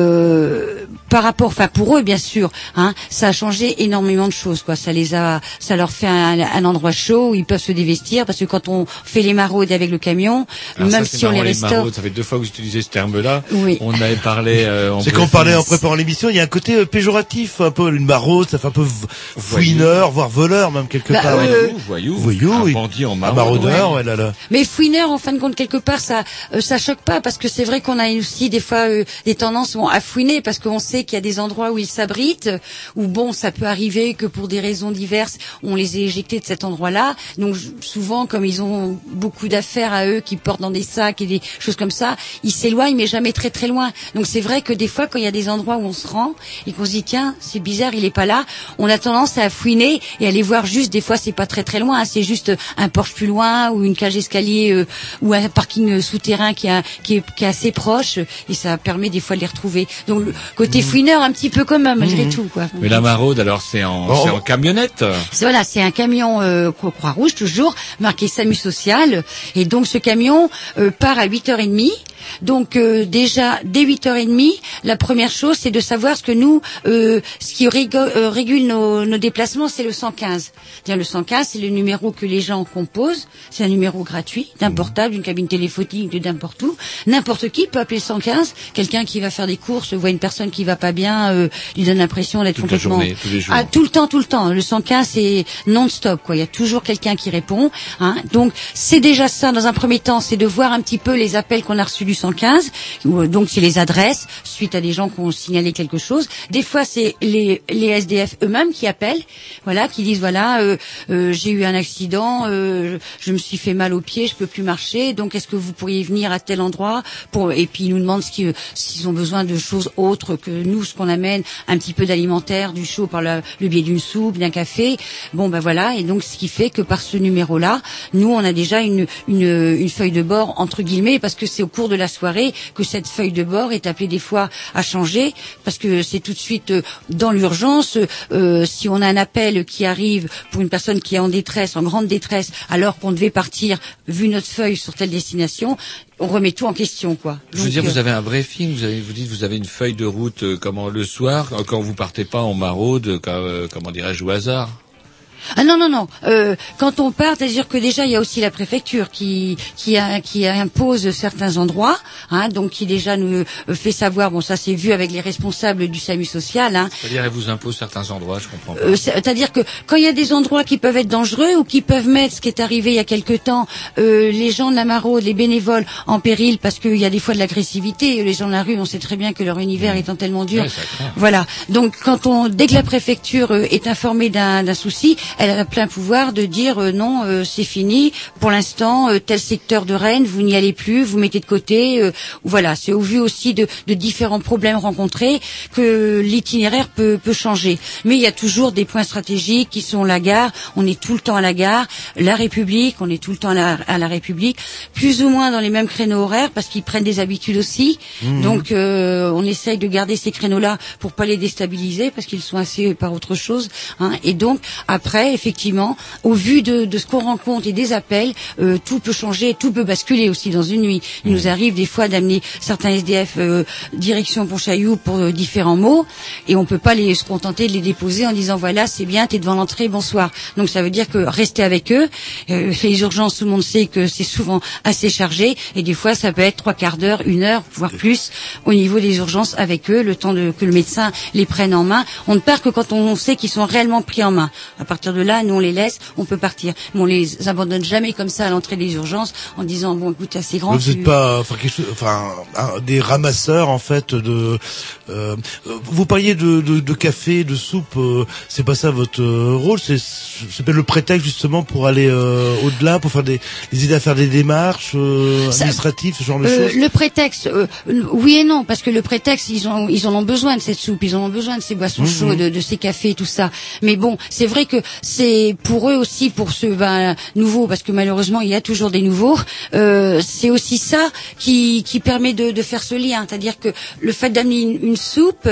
euh, par rapport, enfin pour eux bien sûr, hein, ça a changé énormément de choses. Quoi. Ça les a, ça leur fait un, un endroit chaud où ils peuvent se dévestir, parce que quand on fait les maraudes avec le camion, Alors même ça, si on les marrant, restaure. maraudes, ça fait deux fois que vous utilisez ce terme-là. Oui. On avait parlé. Euh, <laughs> en C'est qu'on parlait en préparant l'émission, il y a un côté euh, péjoratif, un peu une maraude, ça fait un peu v- fouineur, voire voleur même quelque Bah, part. euh, Voyou, voyou, un oui. bandit en Un maraude. maraudeur, Ouais. ouais, là, là. Mais fouineur, en fin de compte, quelque part, ça, euh, ça choque pas parce que c'est vrai qu'on a aussi des fois euh, des tendances bon, à fouiner parce qu'on sait qu'il y a des endroits où ils s'abritent, où bon, ça peut arriver que pour des raisons diverses, on les ait éjectés de cet endroit-là. Donc j- souvent, comme ils ont beaucoup d'affaires à eux, qui portent dans des sacs et des choses comme ça, ils s'éloignent, mais jamais très très loin. Donc c'est vrai que des fois, quand il y a des endroits où on se rend et qu'on se dit tiens, c'est bizarre, il est pas là, on a tendance à fouiner et aller voir juste. Des fois, c'est pas très très loin, hein, c'est juste un porche plus loin ou une cage escalier euh, ou un parking euh, souterrain qui, a- qui, est, qui est assez proche et ça permet des fois de les retrouver. Donc le côté fouineur un petit peu commun malgré tout quoi. Mais la maraude, alors c'est en, Bon, en camionnette. Voilà, c'est un camion euh, Cro- Croix-Rouge toujours marqué SAMU social et donc ce camion euh, part à 8h30. Donc euh, déjà dès 8h30, la première chose c'est de savoir ce que nous euh, ce qui euh, régule nos, nos déplacements, c'est le 115. Dire le 115, c'est le numéro que les gens composent, c'est un numéro gratuit d'un portable, d'une cabine téléphonique, de n'importe où. N'importe qui peut appeler le 115, quelqu'un qui va faire des courses voit une personne qui va pas bien, euh, lui donne l'impression d'être la complètement journée, tous les jours. Ah, tout le temps, tout le temps. Le 115, c'est non-stop, quoi. Il y a toujours quelqu'un qui répond. Hein. Donc, c'est déjà ça, dans un premier temps, c'est de voir un petit peu les appels qu'on a reçus du 115. ou, euh, Donc, c'est les adresses, suite à des gens qui ont signalé quelque chose. Des fois, c'est les, les SDF eux-mêmes qui appellent, voilà, qui disent, voilà, euh, euh, j'ai eu un accident, euh, je me suis fait mal au pied, je peux plus marcher, donc est-ce que vous pourriez venir à tel endroit pour... Et puis, ils nous demandent qu'ils- s'ils ont besoin de choses autres que nous, ce qu'on amène, un petit peu d'alimentaire, du chaud par le, le biais d'une soupe, d'un café. Bon, ben voilà. Et donc, ce qui fait que par ce numéro-là, nous, on a déjà une, une, une feuille de bord, entre guillemets, parce que c'est au cours de la soirée que cette feuille de bord est appelée des fois à changer, parce que c'est tout de suite euh, dans l'urgence. euh, si on a un appel qui arrive pour une personne qui est en détresse, en grande détresse, alors qu'on devait partir, vu notre feuille sur telle destination, on remet tout en question, quoi. Je veux dire, euh, vous avez un briefing, vous, avez, vous dites, vous avez une feuille de route, euh, comment le soir, euh, quand vous partez pas en maraude, euh, quand, euh, comment dirais-je, au hasard. Ah non non non. Euh, quand on part, c'est-à-dire que déjà il y a aussi la préfecture qui qui, a- qui impose certains endroits, hein, donc qui déjà nous euh, fait savoir. Bon, ça c'est vu avec les responsables du SAMU social. Hein, C'est-à-dire, elle vous impose certains endroits, je comprends pas. euh, c'est- C'est-à-dire que quand il y a des endroits qui peuvent être dangereux ou qui peuvent mettre, ce qui est arrivé il y a quelque temps, euh, les gens de la maraude, les bénévoles en péril parce qu'il y a des fois de l'agressivité. Les gens de la rue, on sait très bien que leur univers étant tellement dur. Craint. Voilà. Donc quand on, dès que la préfecture euh, est informée d'un souci, elle a plein pouvoir de dire euh, non, euh, c'est fini. Pour l'instant, euh, tel secteur de Rennes, vous n'y allez plus, vous mettez de côté. euh, voilà, c'est au vu aussi de, de différents problèmes rencontrés que l'itinéraire peut, peut changer. Mais il y a toujours des points stratégiques qui sont la gare. On est tout le temps à la gare, la République, on est tout le temps à la, à la République, plus ou moins dans les mêmes créneaux horaires parce qu'ils prennent des habitudes aussi. Mhm. Donc euh, on essaye de garder ces créneaux-là pour pas les déstabiliser parce qu'ils sont assez par autre chose. hein. Et donc après, effectivement, au vu de, de ce qu'on rencontre et des appels, euh, tout peut changer, tout peut basculer aussi dans une nuit. Il nous arrive des fois d'amener certains SDF euh, direction Pontchaillou pour euh, différents mots et on peut pas les se contenter de les déposer en disant voilà c'est bien, t'es devant l'entrée, bonsoir. Donc ça veut dire que rester avec eux. Euh, les urgences, tout le monde sait que c'est souvent assez chargé et des fois ça peut être trois quarts d'heure, une heure, voire plus au niveau des urgences avec eux, le temps de, que le médecin les prenne en main. On ne part que quand on sait qu'ils sont réellement pris en main. À partir de là, nous on les laisse, on peut partir. Mais on les abandonne jamais comme ça à l'entrée des urgences en disant bon écoute c'est grand. Vous tu- n'êtes pas, enfin, quelque chose, enfin, un- des ramasseurs en fait de. euh, vous parliez de, de, de café, de soupe. euh, c'est pas ça votre euh, rôle. C'est c'est le prétexte justement pour aller euh, au-delà, pour faire des, les aider à faire des démarches euh, Ça- administratives, ce genre de Euh, choses. le prétexte, euh, oui et non, parce que le prétexte, ils, ont, ils en ont besoin de cette soupe, ils en ont besoin de ces boissons Mhm. chaudes, de, de ces cafés, tout ça. Mais bon, c'est vrai que c'est pour eux aussi, pour ceux ben, nouveaux, parce que malheureusement, il y a toujours des nouveaux, euh, c'est aussi ça qui, qui permet de, de faire ce lien. C'est-à-dire que le fait d'amener une, une soupe,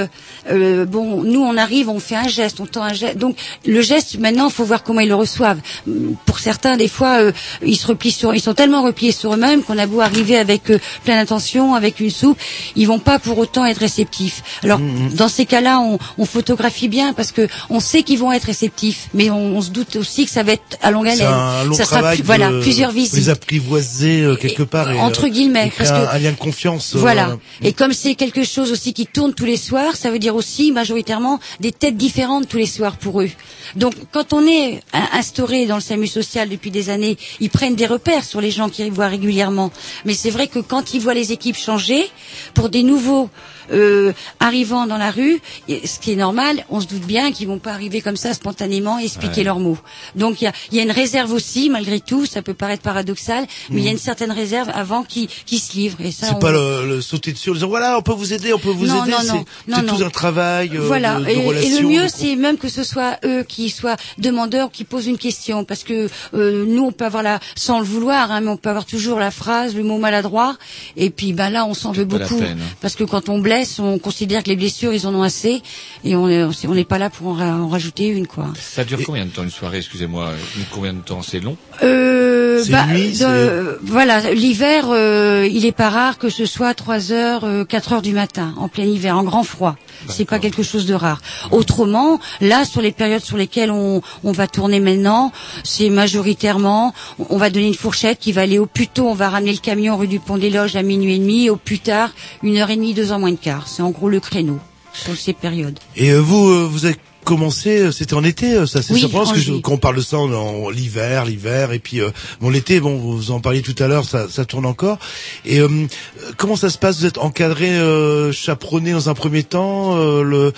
euh, bon, nous, on arrive, on fait un geste, on tend un geste. Donc, le geste, maintenant, il faut voir comment ils le reçoivent. Pour certains, des fois, euh, ils se replient sur, ils sont tellement repliés sur eux-mêmes qu'on a beau arriver avec euh, plein d'intention, avec une soupe, ils vont pas pour autant être réceptifs. Alors, dans ces cas-là, on, on photographie bien parce que on sait qu'ils vont être réceptifs, mais on, on se doute aussi que ça va être à longue haleine. Un long ça sera voilà, plusieurs de les visites. apprivoiser euh, quelque part. Et, entre euh, guillemets, et créer parce un, que- un lien de confiance. euh, Voilà. Et comme c'est quelque chose aussi qui tourne tous les soirs, ça veut dire aussi majoritairement des têtes différentes tous les soirs pour eux. Donc quand on est in- instauré dans le SAMU social depuis des années, ils prennent des repères sur les gens qui voient régulièrement. Mais c'est vrai que quand ils voient les équipes changer, pour des nouveaux euh, arrivant dans la rue, ce qui est normal, on se doute bien qu'ils vont pas arriver comme ça spontanément et expliquer Ouais. leurs mots. Donc il y a, y a une réserve aussi, malgré tout, ça peut paraître paradoxal, mais il y a Mhm. une certaine réserve avant qu'ils qu'ils se livrent. Et ça, C'est on- pas le, le sauter dessus en disant voilà on peut vous aider, on peut vous Non, aider. non, c'est non, c'est non, tout un travail euh, voilà. de, de et, le mieux, c'est même que ce soit eux qui soient demandeurs, qui posent une question, parce que euh, nous, on peut avoir la, sans le vouloir, hein, mais on peut avoir toujours la phrase, le mot maladroit, et puis ben là, on s'en veut beaucoup, peine, hein. parce que quand on blesse, on considère que les blessures, ils en ont assez, et on est- on n'est pas là pour en, ra- en rajouter une, quoi. Ça dure combien de temps une soirée Excusez-moi. Combien de temps? C'est long? Euh, C'est bah, nuit, de- voilà, l'hiver, euh, il est pas rare que ce soit 3 heures, euh, 4 heures du matin, en plein hiver, en grand froid. C'est pas quelque chose de rare. Autrement, là, sur les périodes sur lesquelles on, on va tourner maintenant, c'est majoritairement, on- on va donner une fourchette qui va aller au plus tôt, on va ramener le camion rue du Pont des Loges à minuit et demi, au plus tard, une heure et demie, deux heures moins de C'est en gros le créneau sur ces périodes. Et euh, vous, euh, vous avez commencé, euh, c'était en été, euh, ça c'est Oui, surprenant, parce que je- juillet. quand on parle de ça, en l'hiver, l'hiver, et puis euh, bon l'été, bon vous en parliez tout à l'heure, ça, ça tourne encore. Et euh, comment ça se passe? Vous êtes encadré, euh, chaperonné dans un premier temps, euh, le,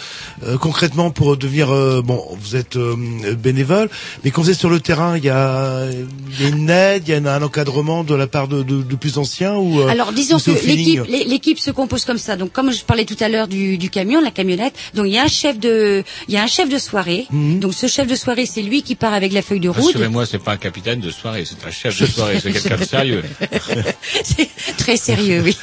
euh, concrètement pour devenir, euh, bon vous êtes euh, bénévole, mais quand vous êtes sur le terrain, il y a, il y a une aide, il y a un, encadrement de la part de, de, de plus anciens ou euh, Alors disons que l'équipe l'é- l'équipe se compose comme ça. Donc comme je parlais tout à l'heure du, du camion, la camionnette, donc il y a un chef de il y a un chef de soirée. Mhm. Donc ce chef de soirée, c'est lui qui part avec la feuille de route. Rassurez-moi, c'est pas un capitaine de soirée, c'est un chef de soirée, c'est quelqu'un de sérieux. <laughs> C'est très sérieux, oui.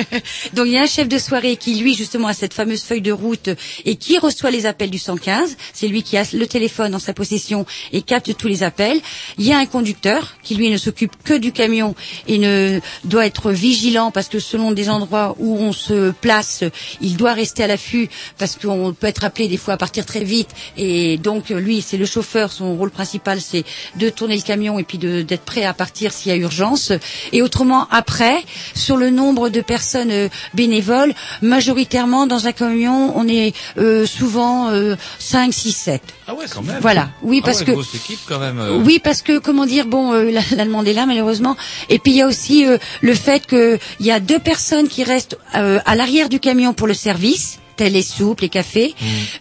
<laughs> Donc il y a un chef de soirée qui, lui, justement, a cette fameuse feuille de route et qui reçoit les appels du 115. C'est lui qui a le téléphone dans sa possession et capte tous les appels. Il y a un conducteur qui, lui, ne s'occupe que du camion et ne doit être vigilant parce que selon des endroits où on se place, il doit rester à l'affût parce qu'on peut être appelé des fois à partir très vite et donc lui, c'est le chauffeur. Son rôle principal, c'est de tourner le camion et puis d'être prêt à partir s'il y a urgence. Et autrement, après, sur le nombre de personnes euh, bénévoles, majoritairement dans un camion, on est euh, souvent euh, 5, 6, 7. Ah ouais, quand même. Voilà, oui, Ah parce ouais, que grosse équipe quand même. euh. oui, parce que comment dire, bon, euh, la, la demande est là malheureusement. Et puis il y a aussi euh, le fait qu'il y a deux personnes qui restent euh, à l'arrière du camion pour le service les soupes, les cafés.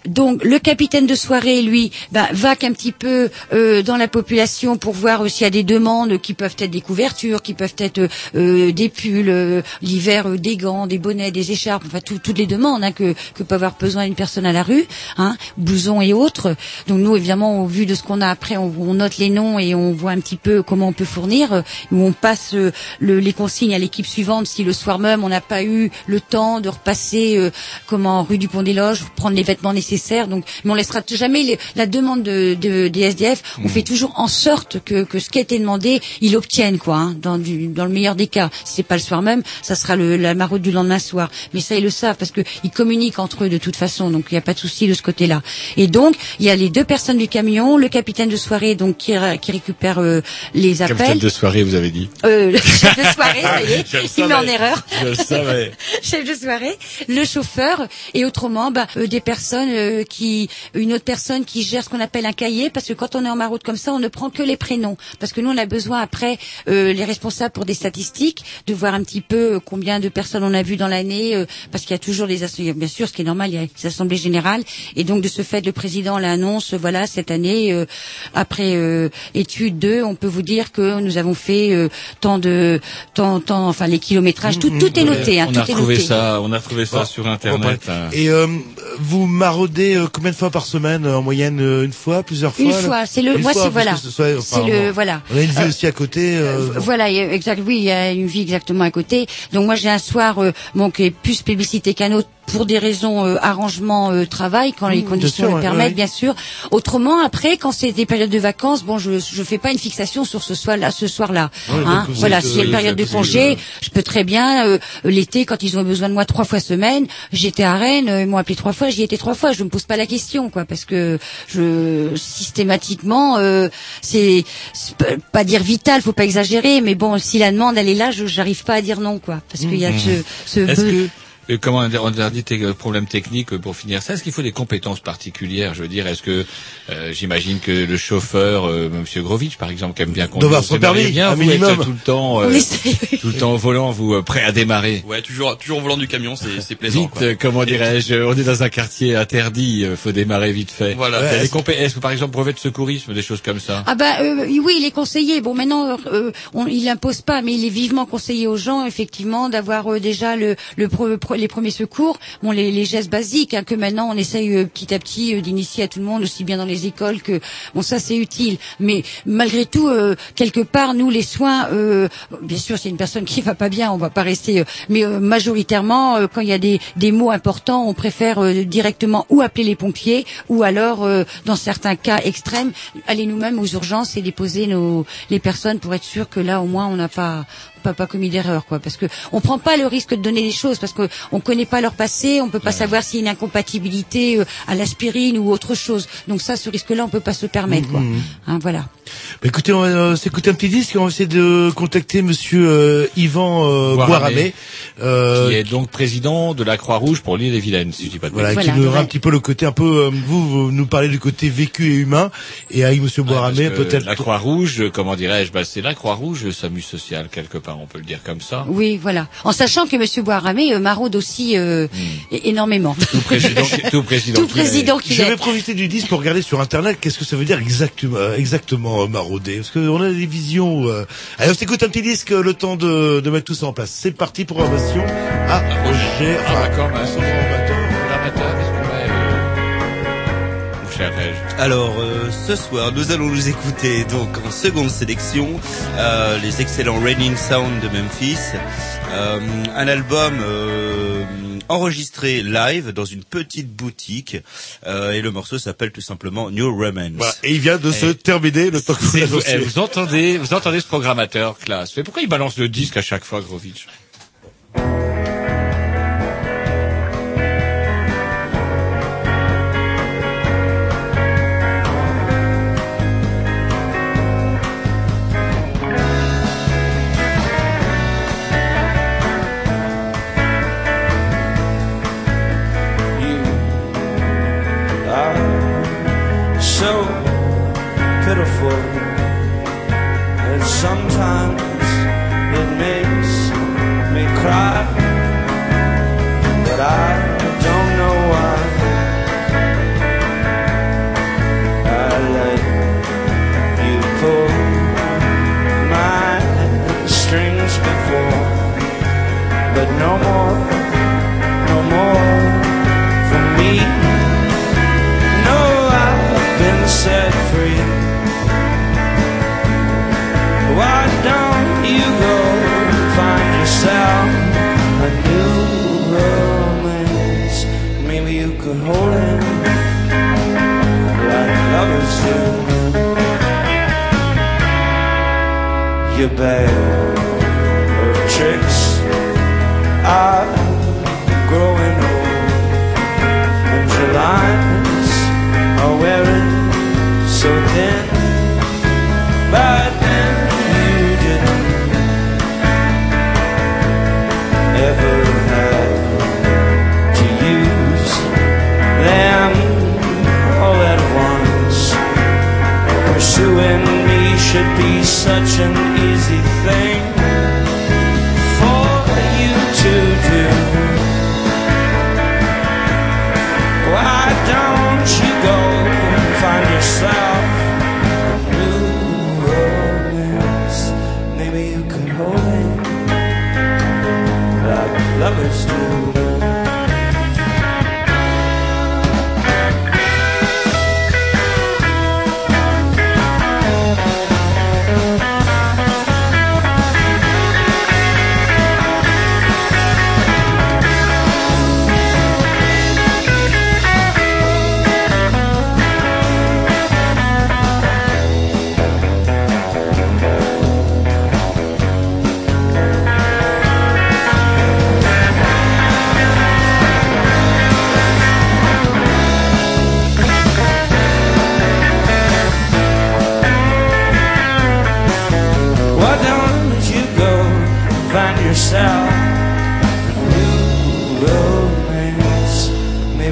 Donc le capitaine de soirée, lui, ben, va qu'un petit peu euh, dans la population pour voir euh, s'il y a des demandes qui peuvent être des couvertures, qui peuvent être euh, des pulls, euh, l'hiver euh, des gants, des bonnets, des écharpes, enfin tout- toutes les demandes hein, que, que peut avoir besoin une personne à la rue, hein, blousons et autres. Donc nous, évidemment, au vu de ce qu'on a après, on, on note les noms et on voit un petit peu comment on peut fournir, euh, où on passe le- les consignes à l'équipe suivante si le soir même on n'a pas eu le temps de repasser euh, comment rue du Pont des Loges, prendre les vêtements nécessaires. Donc, mais on laissera jamais les- la demande de, de- des SDF. On fait toujours en sorte que, que ce qui a été demandé, ils l'obtiennent quoi. hein, dans, du, dans le meilleur des cas, si c'est pas le soir même, ça sera le, la maraude du lendemain soir. Mais ça ils le savent parce que ils communiquent entre eux de toute façon. Donc il n'y a pas de souci de ce côté-là. Et donc il y a les deux personnes du camion, le capitaine de soirée donc qui, qui récupère euh, les appels. Capitaine de soirée, vous avez dit. Euh, le <laughs> chef de soirée, ça y est, il met en erreur. Je le savais. <laughs> chef de soirée, le chauffeur et autrement bah, euh, des personnes euh, qui une autre personne qui gère ce qu'on appelle un cahier parce que quand on est en maraude comme ça on ne prend que les prénoms parce que nous on a besoin après euh, les responsables pour des statistiques de voir un petit peu euh, combien de personnes on a vu dans l'année euh, parce qu'il y a toujours les assemblées bien sûr ce qui est normal il y a les assemblées générales et donc de ce fait le président l'annonce voilà cette année euh, après euh, étude 2 on peut vous dire que nous avons fait euh, tant de tant tant enfin les kilométrages tout tout est noté hein, on tout a est retrouvé noté. ça, on a retrouvé ça sur internet. hein. Et euh, vous maraudez euh, combien de fois par semaine euh, en moyenne euh, une fois, plusieurs fois Une là fois, c'est le- Une moi, fois, c'est- voilà. que ce soit- C'est le- bon. voilà. On a une vie Euh, aussi à côté. euh, bon. Voilà, exact. Oui, il y a une vie exactement à côté. Donc moi j'ai un soir euh, bon qui est plus publicité qu'un autre pour des raisons euh, arrangement euh, travail quand les Mmh, conditions sûr, le permettent ouais. bien sûr. Autrement après quand c'est des périodes de vacances, bon je je fais pas une fixation sur ce soir là ce soir là. Ouais, hein. Voilà, s'il y a une euh, période de congé, euh, je peux très bien euh, l'été quand ils ont besoin de moi trois fois semaine, j'étais à Rennes, euh, ils m'ont appelé trois fois, j'y étais trois fois, je me pose pas la question quoi parce que je systématiquement euh, c'est pas dire vital, faut pas exagérer, mais bon si la demande elle est là, je j'arrive pas à dire non quoi parce qu'il y a Mmh. ce ce Euh, comment dit tes euh, problèmes techniques euh, pour finir ça? Est-ce qu'il faut des compétences particulières? Je veux dire, est-ce que euh, j'imagine que le chauffeur, euh, Monsieur Grovitch par exemple, qui aime bien conduire, avoir son permis, bien un vous minimum. tout le temps, euh, tout le temps au volant, vous euh, prêt à démarrer? Ouais, toujours, toujours au volant du camion, c'est, c'est plaisant. Vite, quoi. euh, comment dirais-je On est dans un quartier interdit, euh, faut démarrer vite fait. Voilà. Ouais, est-ce- que par exemple brevet de secourisme, des choses comme ça? Ah bah euh, oui, il est conseillé. Bon, maintenant, euh, on, il impose pas, mais il est vivement conseillé aux gens, effectivement, d'avoir euh, déjà le, le pre- les premiers secours, bon, les, les gestes basiques hein, que maintenant on essaye euh, petit à petit euh, d'initier à tout le monde, aussi bien dans les écoles que bon, ça c'est utile. Mais malgré tout, euh, quelque part, nous les soins, euh, bien sûr, c'est une personne qui va pas bien, on va pas rester, euh, mais euh, majoritairement, quand il y a des, des mots importants, on préfère directement ou appeler les pompiers, ou alors, dans certains cas extrêmes, aller nous-mêmes aux urgences et déposer nos les personnes pour être sûr que là, au moins, on n'a pas pas, pas commis d'erreur, quoi. Parce que on prend pas le risque de donner des choses parce que on connaît pas leur passé, on peut pas savoir s'il y a une incompatibilité euh, à l'aspirine ou autre chose. Donc ça, ce risque-là, on peut pas se permettre, quoi. Mhm. Hein, voilà. Bah, écoutez, on va euh, s'écouter un petit disque et on va essayer de contacter Monsieur euh, Yvan euh. Euh, Qui est donc président de la Croix-Rouge pour l'île des Vilaines, si je dis pas de Voilà, bêtises. qui nous aura un petit peu le côté un peu, euh, vous, vous nous parlez du côté vécu et humain, et avec Monsieur que peut-être. La Croix-Rouge, comment dirais-je bah, C'est la Croix-Rouge, SAMU social, quelque part, on peut le dire comme ça. Oui, voilà. En sachant que Monsieur Boiramé euh, maraude aussi euh, é- énormément. Tout président, tout président, Tout président qu'il Je vais profiter du disque pour regarder sur internet qu'est-ce que ça veut dire exactement, euh, exactement euh, marauder? Parce qu'on a des visions. Euh... Allez, on s'écoute un petit disque le temps de, de mettre tout ça en place. C'est parti, programmation. Ah, Roger. Ah, d'accord. Alors, euh, ce soir, nous allons nous écouter donc en seconde sélection euh, les excellents Raining Sound de Memphis, euh, un album euh, enregistré live dans une petite boutique et le morceau s'appelle tout simplement New Romance. Voilà. Et il vient de se terminer le temps que vous vous, eh, vous entendez, vous entendez ce programmateur, classe. Mais pourquoi il balance le disque à chaque fois, Grovitch could hold him like lovers do. Your bag of tricks are growing old, and your such an easy thing for you to do. Why don't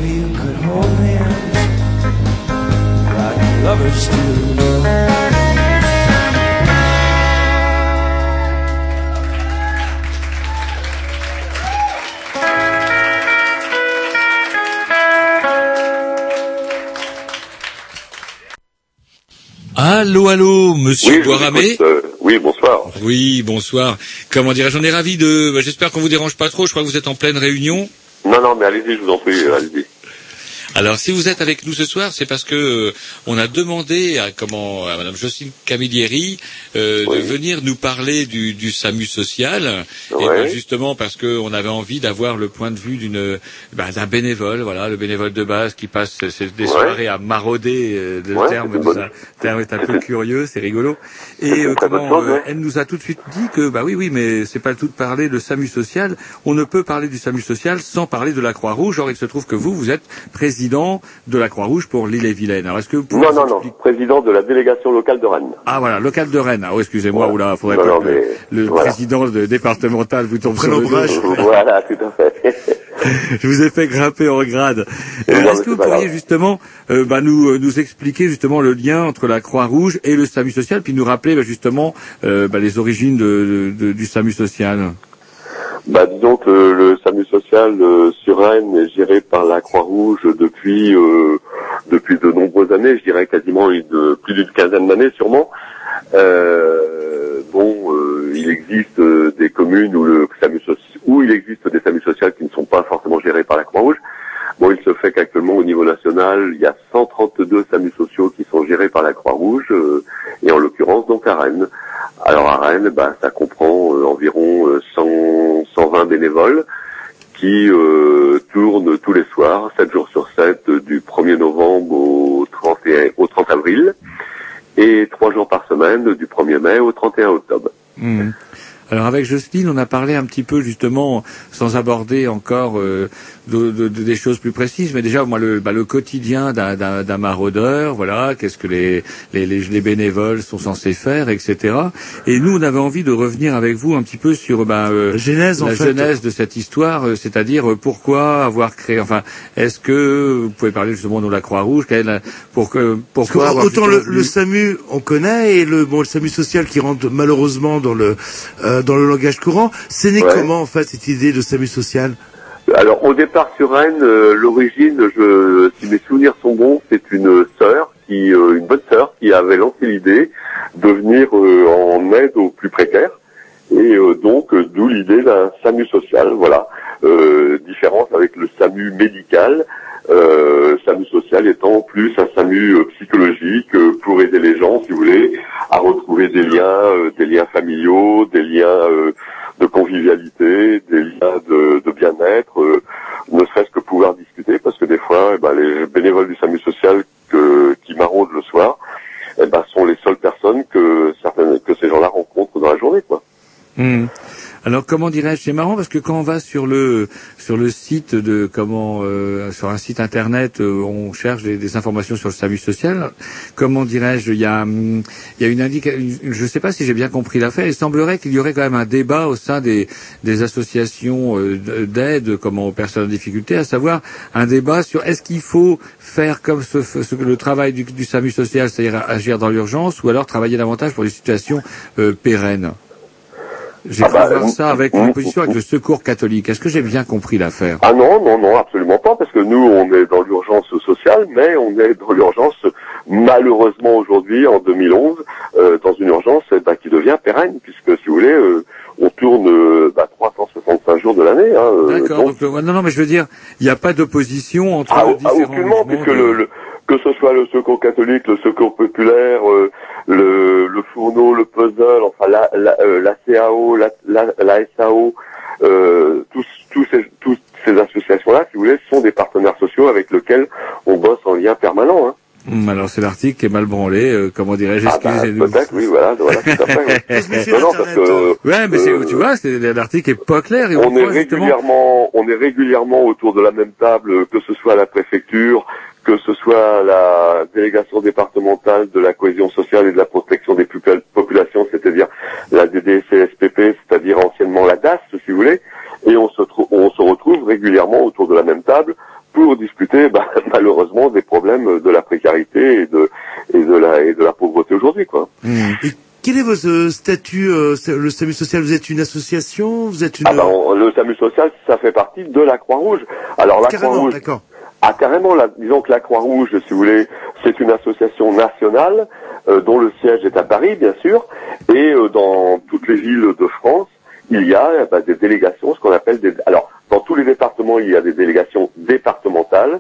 Maybe you could hold hands like lovers do. Allô, allô, monsieur Oui, Boiramé. euh, oui, bonsoir. Oui, bonsoir. Comment dirais-je On est ravi de. bah, J'espère qu'on vous dérange pas trop. Je crois que vous êtes en pleine réunion. Non, non, mais allez-y, je vous en prie, euh, allez-y. Alors, si vous êtes avec nous ce soir, c'est parce que euh, on a demandé à comment à Madame Jocelyne Camilleri euh, de venir nous parler du, du SAMU social. Et ben, justement parce que on avait envie d'avoir le point de vue d'une ben, d'un bénévole, voilà, le bénévole de base qui passe des soirées à marauder. euh, le Ouais, terme, bonne- a- le terme est un peu curieux, c'est rigolo. Et euh, comment chose, euh, ouais. elle nous a tout de suite dit que bah oui, oui, mais c'est pas le tout de parler de SAMU social. On ne peut parler du SAMU social sans parler de la Croix-Rouge. Or, il se trouve que vous, vous êtes président de la Croix-Rouge pour l'île-et-Vilaine. Alors, est-ce que vous pouvez Non, non, non, président de la délégation locale de Rennes. Ah voilà, local de Rennes. Ah, oh, excusez-moi, Voilà. oula, faudrait Non, pas non, que le, mais le voilà. président de- départemental vous tombe sur le dos. <laughs> Voilà, tout à fait. <laughs> Je vous ai fait grimper en grade. Euh, Est-ce que vous pourriez justement euh, bah, nous, euh, nous expliquer justement le lien entre la Croix-Rouge et le SAMU social, puis nous rappeler bah, justement euh, bah, les origines de, de- du SAMU social? Bah, disons que le SAMU social euh, sur Rennes est géré par la Croix-Rouge depuis euh, depuis de nombreuses années, je dirais quasiment une, plus d'une quinzaine d'années sûrement. Euh, bon, euh, il existe euh, des communes où le SAMU où il existe des SAMU sociaux qui ne sont pas forcément gérés par la Croix-Rouge. Bon, il se fait qu'actuellement au niveau national, il y a 132 SAMU sociaux qui sont gérés par la Croix-Rouge, euh, et en l'occurrence donc à Rennes. Alors à Rennes, bah, ça comprend euh, environ euh, 100, 120 bénévoles qui euh, tournent tous les soirs, 7 jours sur 7, euh, du 1er novembre au 31, au 30 avril, et 3 jours par semaine, du 1er mai au 31 octobre. Hmm. Alors avec Jocelyne, on a parlé un petit peu justement, sans aborder encore euh, de, de- de- des choses plus précises, mais déjà moi le, bah, le quotidien d'un- d'un d'un maraudeur, voilà, qu'est-ce que les, les, les, les bénévoles sont censés faire, etc. Et nous, on avait envie de revenir avec vous un petit peu sur bah, euh, genèse, en la fait. genèse de cette histoire, euh, c'est-à-dire euh, pourquoi avoir créé, enfin, est-ce que vous pouvez parler justement de la Croix-Rouge, euh, pour que, que pourquoi avoir autant le, le SAMU on connaît et le bon le SAMU social qui rentre malheureusement dans le euh, dans le langage courant, c'est né Ouais. comment en fait cette idée de SAMU social? Alors au départ sur Rennes, euh, l'origine, je, si mes souvenirs sont bons, c'est une sœur, qui, euh, une bonne sœur, qui avait lancé l'idée de venir euh, en aide aux plus précaires, et euh, donc euh, d'où l'idée d'un SAMU social, voilà. Euh, différence avec le SAMU médical, euh, SAMU social étant plus un SAMU euh, psychologique euh, pour aider les gens, si vous voulez, à retrouver des liens, euh, des liens familiaux, des liens de convivialité, des liens de, de bien-être, ne serait-ce que pouvoir discuter, parce que des fois, eh ben, les bénévoles du SAMU social que, qui maraudent le soir, eh ben, sont les seules personnes que, certaines, que ces gens-là rencontrent dans la journée. quoi. Hmm. Alors comment dirais-je C'est marrant parce que quand on va sur le sur le site de comment euh, sur un site internet, euh, on cherche des, informations sur le SAMU social. Comment dirais-je Il y a hum, il y a une indication. Je ne sais pas si j'ai bien compris l'affaire. Il semblerait qu'il y aurait quand même un débat au sein des des associations euh, d'aide comment aux personnes en difficulté, à savoir un débat sur est-ce qu'il faut faire comme ce, ce- le travail du, du SAMU social, c'est-à-dire agir dans l'urgence, ou alors travailler davantage pour des situations euh, pérennes. J'ai Ah bah, voir ça avec une position avec le secours catholique. Est-ce que j'ai bien compris l'affaire? Ah non, non, non, absolument pas, parce que nous, on est dans l'urgence sociale, mais on est dans l'urgence, malheureusement aujourd'hui, en 2011, euh, dans une urgence eh ben, qui devient pérenne, puisque, si vous voulez, euh, on tourne euh, bah, 365 jours de l'année. Hein, euh, D'accord. donc- donc, euh, non, non, mais je veux dire, il n'y a pas d'opposition entre Ah, les ah, différents aucunement, mouvements puisque de- le, le- que ce soit le secours catholique, le secours populaire, euh, le, le fourneau, le puzzle, enfin la, la, euh, la CAO, la, la, la SAO, euh, tous, tous ces, toutes ces associations-là, si vous voulez, sont des partenaires sociaux avec lesquels on bosse en lien permanent. Hein. Hum, alors c'est l'article qui est mal branlé. euh, comment dirais-je Ah bah, peut-être, oui, voilà, voilà, tout à fait. oui. <laughs> non, non, parce que, euh, ouais, mais c'est, euh, tu vois, c'est, l'article est pas clair. Et on est justement- régulièrement, on est régulièrement autour de la même table, que ce soit à la préfecture, que ce soit la délégation départementale de la cohésion sociale et de la protection des popula- populations, c'est-à-dire la DDCSPP, c'est-à-dire anciennement la DAS, si vous voulez, et on se, on se retrouve régulièrement autour de la même table pour discuter, bah, <laughs> malheureusement, des problèmes de la précarité et de, et de la, et de la pauvreté aujourd'hui, quoi. Et quel est votre statut, euh, le SAMU social? Vous êtes une association? Vous êtes une... Ah ben, on- le SAMU social, ça fait partie de la Croix-Rouge. Alors la Croix-Rouge, d'accord. Ah carrément, disons que la Croix-Rouge, si vous voulez, c'est une association nationale euh, dont le siège est à Paris, bien sûr, et euh, dans toutes les villes de France, il y a eh ben, des délégations, ce qu'on appelle des. Alors, dans tous les départements, il y a des délégations départementales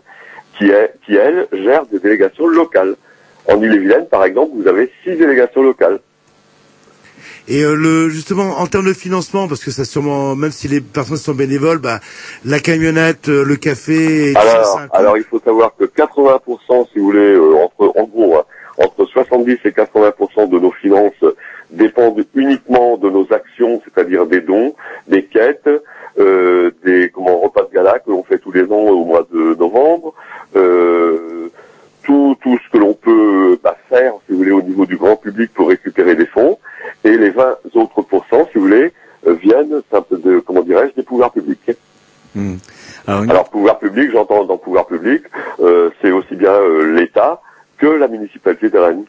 qui, qui elles gèrent des délégations locales. En Ille-et-Vilaine, par exemple, vous avez six délégations locales. Et euh, le justement en termes de financement, parce que ça sûrement, même si les personnes sont bénévoles, bah la camionnette, euh, le café, et tout ça, Alors, alors il faut savoir que 80%, si vous voulez, euh, entre, en gros, hein, entre 70 et 80% de nos finances dépendent uniquement de nos actions, c'est-à-dire des dons, des quêtes, euh, des comment repas de gala que l'on fait tous les ans au mois de novembre, euh, tout, tout ce que l'on peut bah, faire, si vous voulez, au niveau du grand public pour récupérer des fonds, et les 20 autres pourcents, si vous voulez, euh, viennent, de, comment dirais-je, des pouvoirs publics. Hum. Alors, pouvoir public, j'entends dans pouvoir public, euh, c'est aussi bien euh, l'État que la municipalité de Rennes.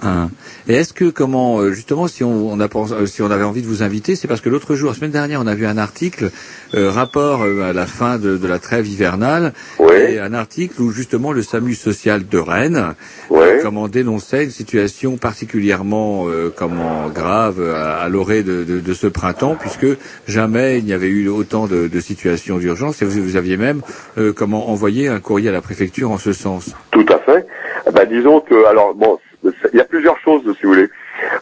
Hein. Et est-ce que comment euh, justement si on, on a pensé- euh, si on avait envie de vous inviter, c'est parce que l'autre jour, la semaine dernière, on a vu un article euh, rapport euh, à la fin de, de la trêve hivernale, et un article où justement le SAMU social de Rennes euh, comment dénonçait une situation particulièrement euh, comment grave à, à l'orée de, de- de ce printemps, puisque jamais il n'y avait eu autant de, de situations d'urgence, et vous, vous aviez même euh, comment envoyé un courrier à la préfecture en ce sens. Tout à fait. Eh Ben, disons que, alors bon, il y a plusieurs choses, si vous voulez.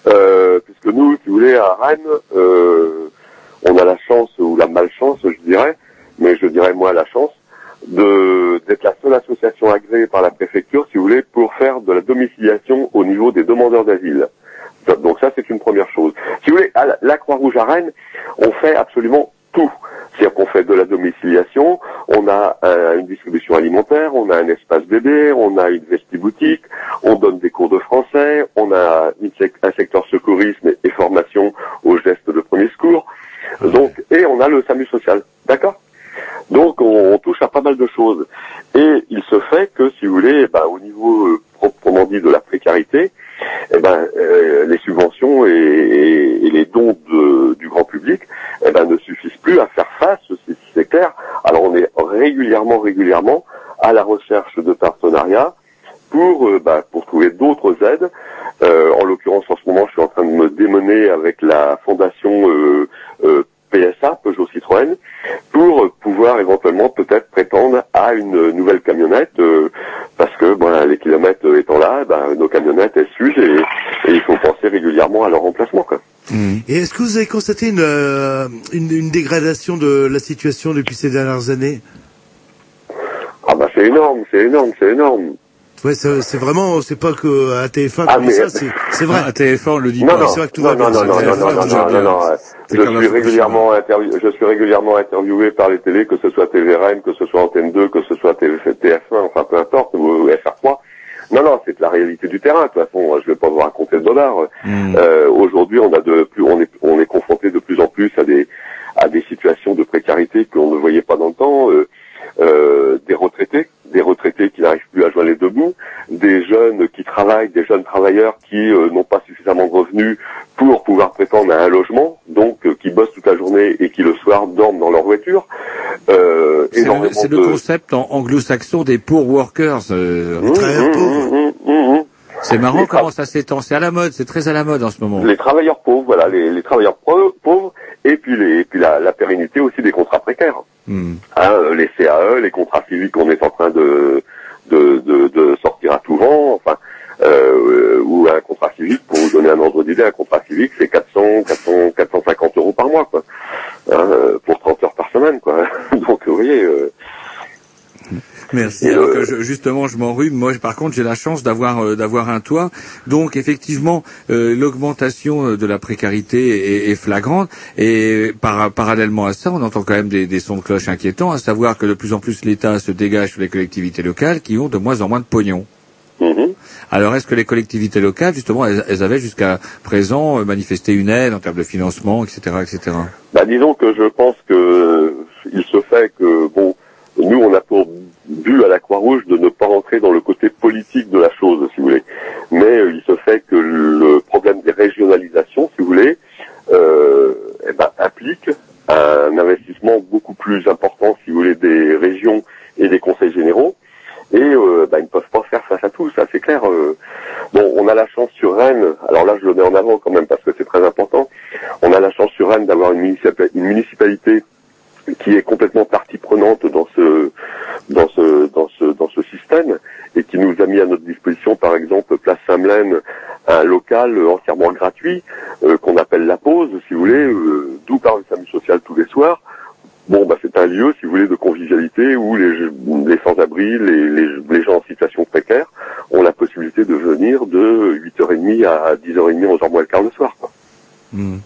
Euh, puisque nous, si vous voulez, à Rennes, euh, on a la chance ou la malchance, je dirais, mais je dirais moi la chance, de d'être la seule association agréée par la préfecture, si vous voulez, pour faire de la domiciliation au niveau des demandeurs d'asile. Donc ça, c'est une première chose. Si vous voulez, à la- Croix-Rouge à Rennes, on fait absolument. C'est-à-dire qu'on fait de la domiciliation, on a euh, une distribution alimentaire, on a un espace bébé, on a une vestiboutique, on donne des cours de français, on a une sec- un secteur secourisme et, et formation aux gestes de premier secours. Donc, et on a le SAMU social. D'accord? Donc on, on touche à pas mal de choses. Et il se fait que, si vous voulez, eh ben, au niveau euh, proprement dit de la précarité, eh ben, euh, les subventions et, et- et les dons de- du grand public eh ben, ne suffisent plus à faire face, c'est c'est clair. Alors on est régulièrement, régulièrement à la recherche de partenariats pour, euh, bah, pour trouver d'autres aides. Euh, en l'occurrence, en ce moment, je suis en train de me démener avec la fondation euh, euh, PSA, Peugeot Citroën, pour pouvoir éventuellement peut-être prétendre à une nouvelle camionnette, euh, parce que bon, les kilomètres étant là, ben, nos camionnettes elles s'usent et, et il faut penser régulièrement à leur remplacement. Quoi. Et est-ce que vous avez constaté une, euh, une, une dégradation de la situation depuis ces dernières années? Ah bah c'est énorme, c'est énorme, c'est énorme. Ouais, c'est c'est vraiment, c'est pas que à TF1 Ah, mais- ça, c'est vrai. À TF1, on le dit Non, pas. non, c'est vrai que tout non, va non, bien, non, non, non, non, non, non, non, Je suis régulièrement interview- je suis régulièrement interviewé par les télés, que ce soit TVRM, que ce soit Antenne 2, que ce soit TV TF1, enfin peu importe, ou FR3. Non, non, c'est la réalité du terrain. De toute façon, je vais pas vous raconter le bonheur. Hmm. Euh, Aujourd'hui, on a de plus, on est, on est confronté de plus en plus à des, à des situations de précarité qu'on ne voyait pas dans le temps. Euh, euh, des retraités, des retraités qui n'arrivent plus à joindre les deux bouts, des jeunes qui travaillent, des jeunes travailleurs qui euh, n'ont pas suffisamment de revenus pour pouvoir prétendre à un logement, donc euh, qui bossent toute la journée et qui le soir dorment dans leur voiture. Euh, C'est le, concept en anglo-saxon des poor workers. euh, Mmh, mmh, pauvres. mmh. C'est marrant Les comment ça s'étend. C'est à la mode, c'est très à la mode en ce moment. Les travailleurs pauvres, voilà, les, les travailleurs pauvres, et puis, les, et puis la, la pérennité aussi des contrats précaires. Hein, euh, les CAE, les contrats civiques qu'on est en train de, de, de, de sortir à tout vent, enfin, euh, ou un contrat civique, pour vous donner un ordre d'idée, un contrat civique, c'est 400, 400, 450 euros par mois, quoi, hein, euh, pour 30 heures par semaine, quoi. <laughs> Donc, vous voyez, euh, Merci. Euh, que je- justement, je m'enrhume. Moi, par contre, j'ai la chance d'avoir euh, d'avoir un toit. Donc, effectivement, euh, l'augmentation euh, de la précarité est, est flagrante. Et par- parallèlement à ça, on entend quand même des, des sons de cloche inquiétants, à savoir que de plus en plus l'État se dégage sur les collectivités locales, qui ont de moins en moins de pognon. mhm. Alors, est-ce que les collectivités locales, justement, elles, elles avaient jusqu'à présent euh, manifesté une aide en termes de financement, etc., etc. Bah, disons que je pense que il se fait que bon, nous on a pour but à la Croix-Rouge de ne pas rentrer dans le côté politique de la chose, si vous voulez. Mais euh, il se fait que le problème des régionalisations, si vous voulez, euh, eh ben, implique un investissement beaucoup plus important, si vous voulez, des régions et des conseils généraux. Et euh, bah, ils ne peuvent pas faire face à tout, ça c'est clair. euh. Bon, on a la chance sur Rennes, alors là je le mets en avant quand même parce que c'est très important, on a la chance sur Rennes d'avoir une municipalité qui est complètement partie prenante dans ce dans ce dans ce dans ce système et qui nous a mis à notre disposition par exemple place Saint-Melaine un local euh, entièrement gratuit euh, qu'on appelle la pause si vous voulez euh, d'où part le SAMU social tous les soirs bon bah c'est un lieu si vous voulez de convivialité où les les sans-abri les, les les gens en situation précaire ont la possibilité de venir de 8h30 à 10h30 11h moins le quart le soir quoi. Hmm.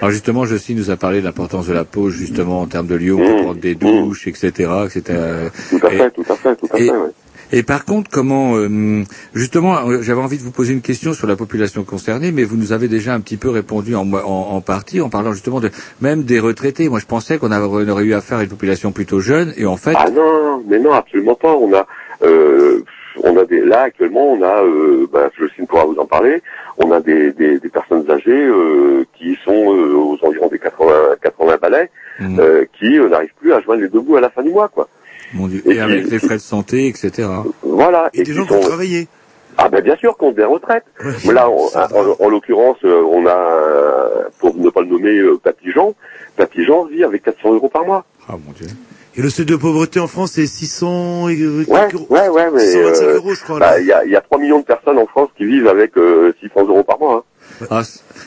Alors justement, Josie nous a parlé de l'importance de la pause, justement, en termes de lieux où on Mmh. peut prendre des douches, etc., etc. tout à Et- fait tout à fait tout à et- fait ouais. Et par contre, comment, euh, justement, euh, j'avais envie de vous poser une question sur la population concernée, mais vous nous avez déjà un petit peu répondu en, en, en partie, en parlant justement de même des retraités. Moi, je pensais qu'on aurait eu affaire à une population plutôt jeune, et en fait, Ah non, mais non, absolument pas. On a, euh, on a des, là actuellement, on a, euh, bah, Jocelyne pourra vous en parler. On a des, des, des personnes âgées euh, qui sont euh, aux environs des 80, 80 balais, hmm, euh, qui n'arrivent plus à joindre les deux bouts à la fin du mois, quoi. Mon Dieu, et et avec les frais de santé, etc. Voilà. Et des qui gens qui ont travaillé. Ah ben bien sûr qu'on des retraites. Mais là, on- en, en l'occurrence, euh, on a, euh, pour ne pas le nommer, euh, Papy Jean. Papy Jean vit avec 400 euros par mois. Ah mon Dieu. Et le seuil de pauvreté en France, c'est 600 et quelques Ouais, euros. ouais, ouais, mais 625 euh, euros, je crois. bah, il y, a, y a 3 millions de personnes en France qui vivent avec euh, 600 euros par mois. hein. Ah,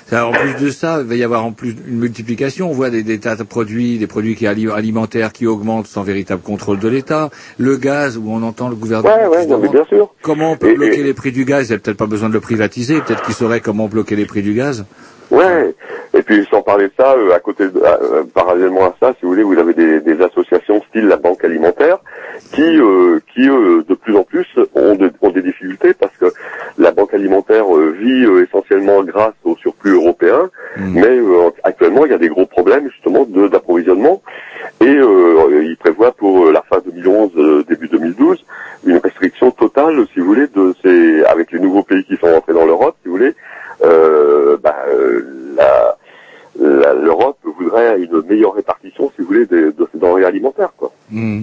ça, en plus de ça, il va y avoir en plus une multiplication. On voit des, des tas de produits, des produits qui ali- alimentaires qui augmentent sans véritable contrôle de l'État. Le gaz, où on entend le gouvernement Ouais, ouais, non, mais bien sûr. comment on peut Et- bloquer et- les prix du gaz? Il n'y a peut-être pas besoin de le privatiser. Peut-être qu'il saurait comment bloquer les prix du gaz? Ouais. Et puis sans parler de ça, euh, à côté, de, euh, parallèlement à ça, si vous voulez, vous avez des, des associations style la Banque alimentaire qui, euh, qui euh, de plus en plus ont, de- ont des difficultés parce que la Banque alimentaire euh, vit euh, essentiellement grâce au surplus européen, Hmm. mais euh, actuellement il y a des gros problèmes justement de- d'approvisionnement et euh, il prévoit pour euh, la fin 2011, euh, début 2012, une restriction totale, si vous voulez, de ces, avec les nouveaux pays qui sont rentrés dans l'Europe, si vous voulez, euh, bah, euh, la- l'Europe voudrait une meilleure répartition, si vous voulez, de, de ces denrées alimentaires, quoi. Hmm.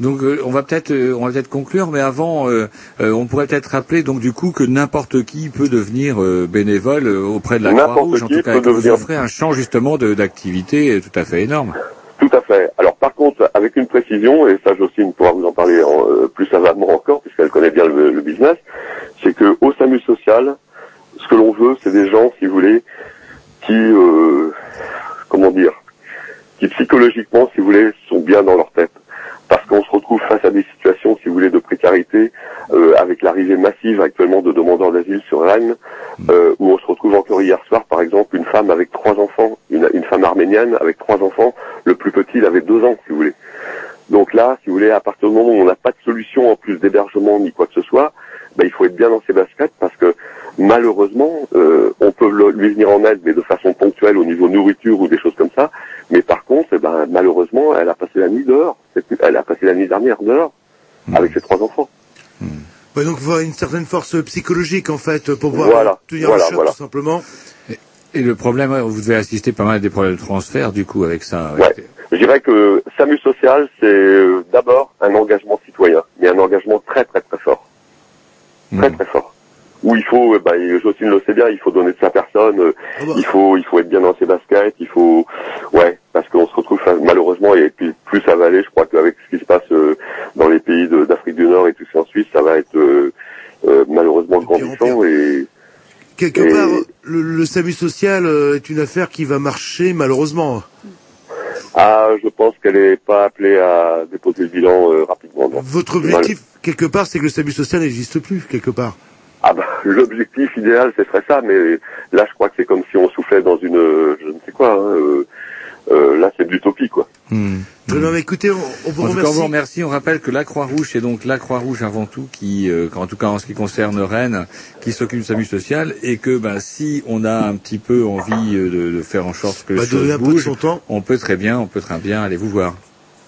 Donc euh, on va peut-être euh, on va peut-être conclure, mais avant euh, euh, on pourrait peut-être rappeler donc du coup que n'importe qui peut devenir euh, bénévole euh, auprès de la Croix-Rouge, en tout cas, que vous devenir- offrez un champ justement d'activité tout à fait énorme. Tout à fait. Alors par contre, avec une précision, et ça Jocelyne pourra vous en parler en, euh, plus savamment encore, puisqu'elle connaît bien le, le business, c'est que au SAMU social, ce que l'on veut, c'est des gens, si vous voulez, qui, euh, comment dire, qui psychologiquement, si vous voulez, sont bien dans leur tête. Parce qu'on se retrouve face à des situations, si vous voulez, de précarité, euh, avec l'arrivée Rennes, euh, où on se retrouve encore hier soir, par exemple, une femme avec trois enfants, une, une femme arménienne avec trois enfants. Le plus petit, il avait deux ans, si vous voulez. Donc là, si vous voulez, à partir du moment où on n'a pas de solution en plus d'hébergement ni quoi que ce soit, ben, il faut être bien dans ses baskets parce que malheureusement, euh, on peut le- lui venir en aide, mais de façon ponctuelle au niveau nourriture ou des choses comme ça. Mais par contre, eh ben, malheureusement, elle a passé la nuit dehors. Elle a passé la nuit dernière dehors avec ses trois enfants. Ouais, donc, il faut avoir une certaine force psychologique, en fait, pour pouvoir Voilà, tenir voilà, le choc, voilà. tout simplement. Et le problème, vous devez assister pas mal à des problèmes de transfert, du coup, avec ça. Ouais. Je dirais que SAMU social, c'est euh, d'abord un engagement citoyen, mais un engagement très très très fort. Très très fort. Où il faut, bah, et Jocelyne le sait bien, il faut donner de sa personne, euh, il faut il faut être bien dans ses baskets, il faut, ouais, parce qu'on se retrouve malheureusement, et puis plus ça va aller, je crois qu'avec ce qui se passe euh, dans les pays d'Afrique du Nord et tout ça en Suisse, ça va être euh, euh, malheureusement grandissant et Quelque Et- part, le, le SAMU social est une affaire qui va marcher, malheureusement. ah, je pense qu'elle est pas appelée à déposer le bilan rapidement. non. Votre objectif, quelque part, c'est que le SAMU social n'existe plus, quelque part. Ah bah, <laughs> l'objectif idéal, ce serait ça, mais là, je crois que c'est comme si on soufflait dans une, je ne sais quoi, hein, euh, euh, là, c'est de l'utopie, quoi. Très bien, mais écoutez, on, on vous En tout cas, on remercie. vous remercie. On rappelle que la Croix-Rouge, c'est donc la Croix-Rouge avant tout, qui, euh, en tout cas en ce qui concerne Rennes, qui s'occupe du SAMU social, et que ben, si on a un petit peu envie euh, de, de faire en sorte que Bah, les choses bougent, son temps. on peut très bien, on peut très bien aller vous voir.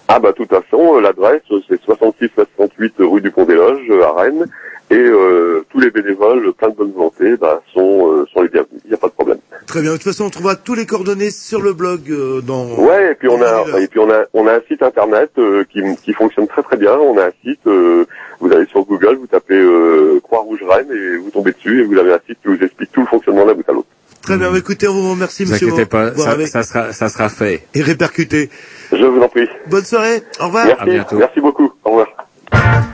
Ah bah, de toute façon, l'adresse, c'est 66-68 rue du Pont des Loges, à Rennes, et euh, tous les bénévoles, plein de bonne volonté, bah, sont, euh, sont les bienvenus, il n'y a pas de problème. Très bien. De toute façon, on trouvera tous les coordonnées sur le blog euh, dans. Ouais, et puis on a, et puis on a, on a un site internet euh, qui, qui fonctionne très très bien. On a un site, euh, vous allez sur Google, vous tapez euh, Croix-Rouge Rennes et vous tombez dessus et vous avez un site qui vous explique tout le fonctionnement d'un bout à l'autre. Très bien. Écoutez, on vous remercie, Ne vous monsieur. inquiétez pas, Bon, ça, avec- ça sera, ça sera fait. Et répercuté. Je vous en prie. Bonne soirée. Au revoir. Merci, merci beaucoup. Au revoir.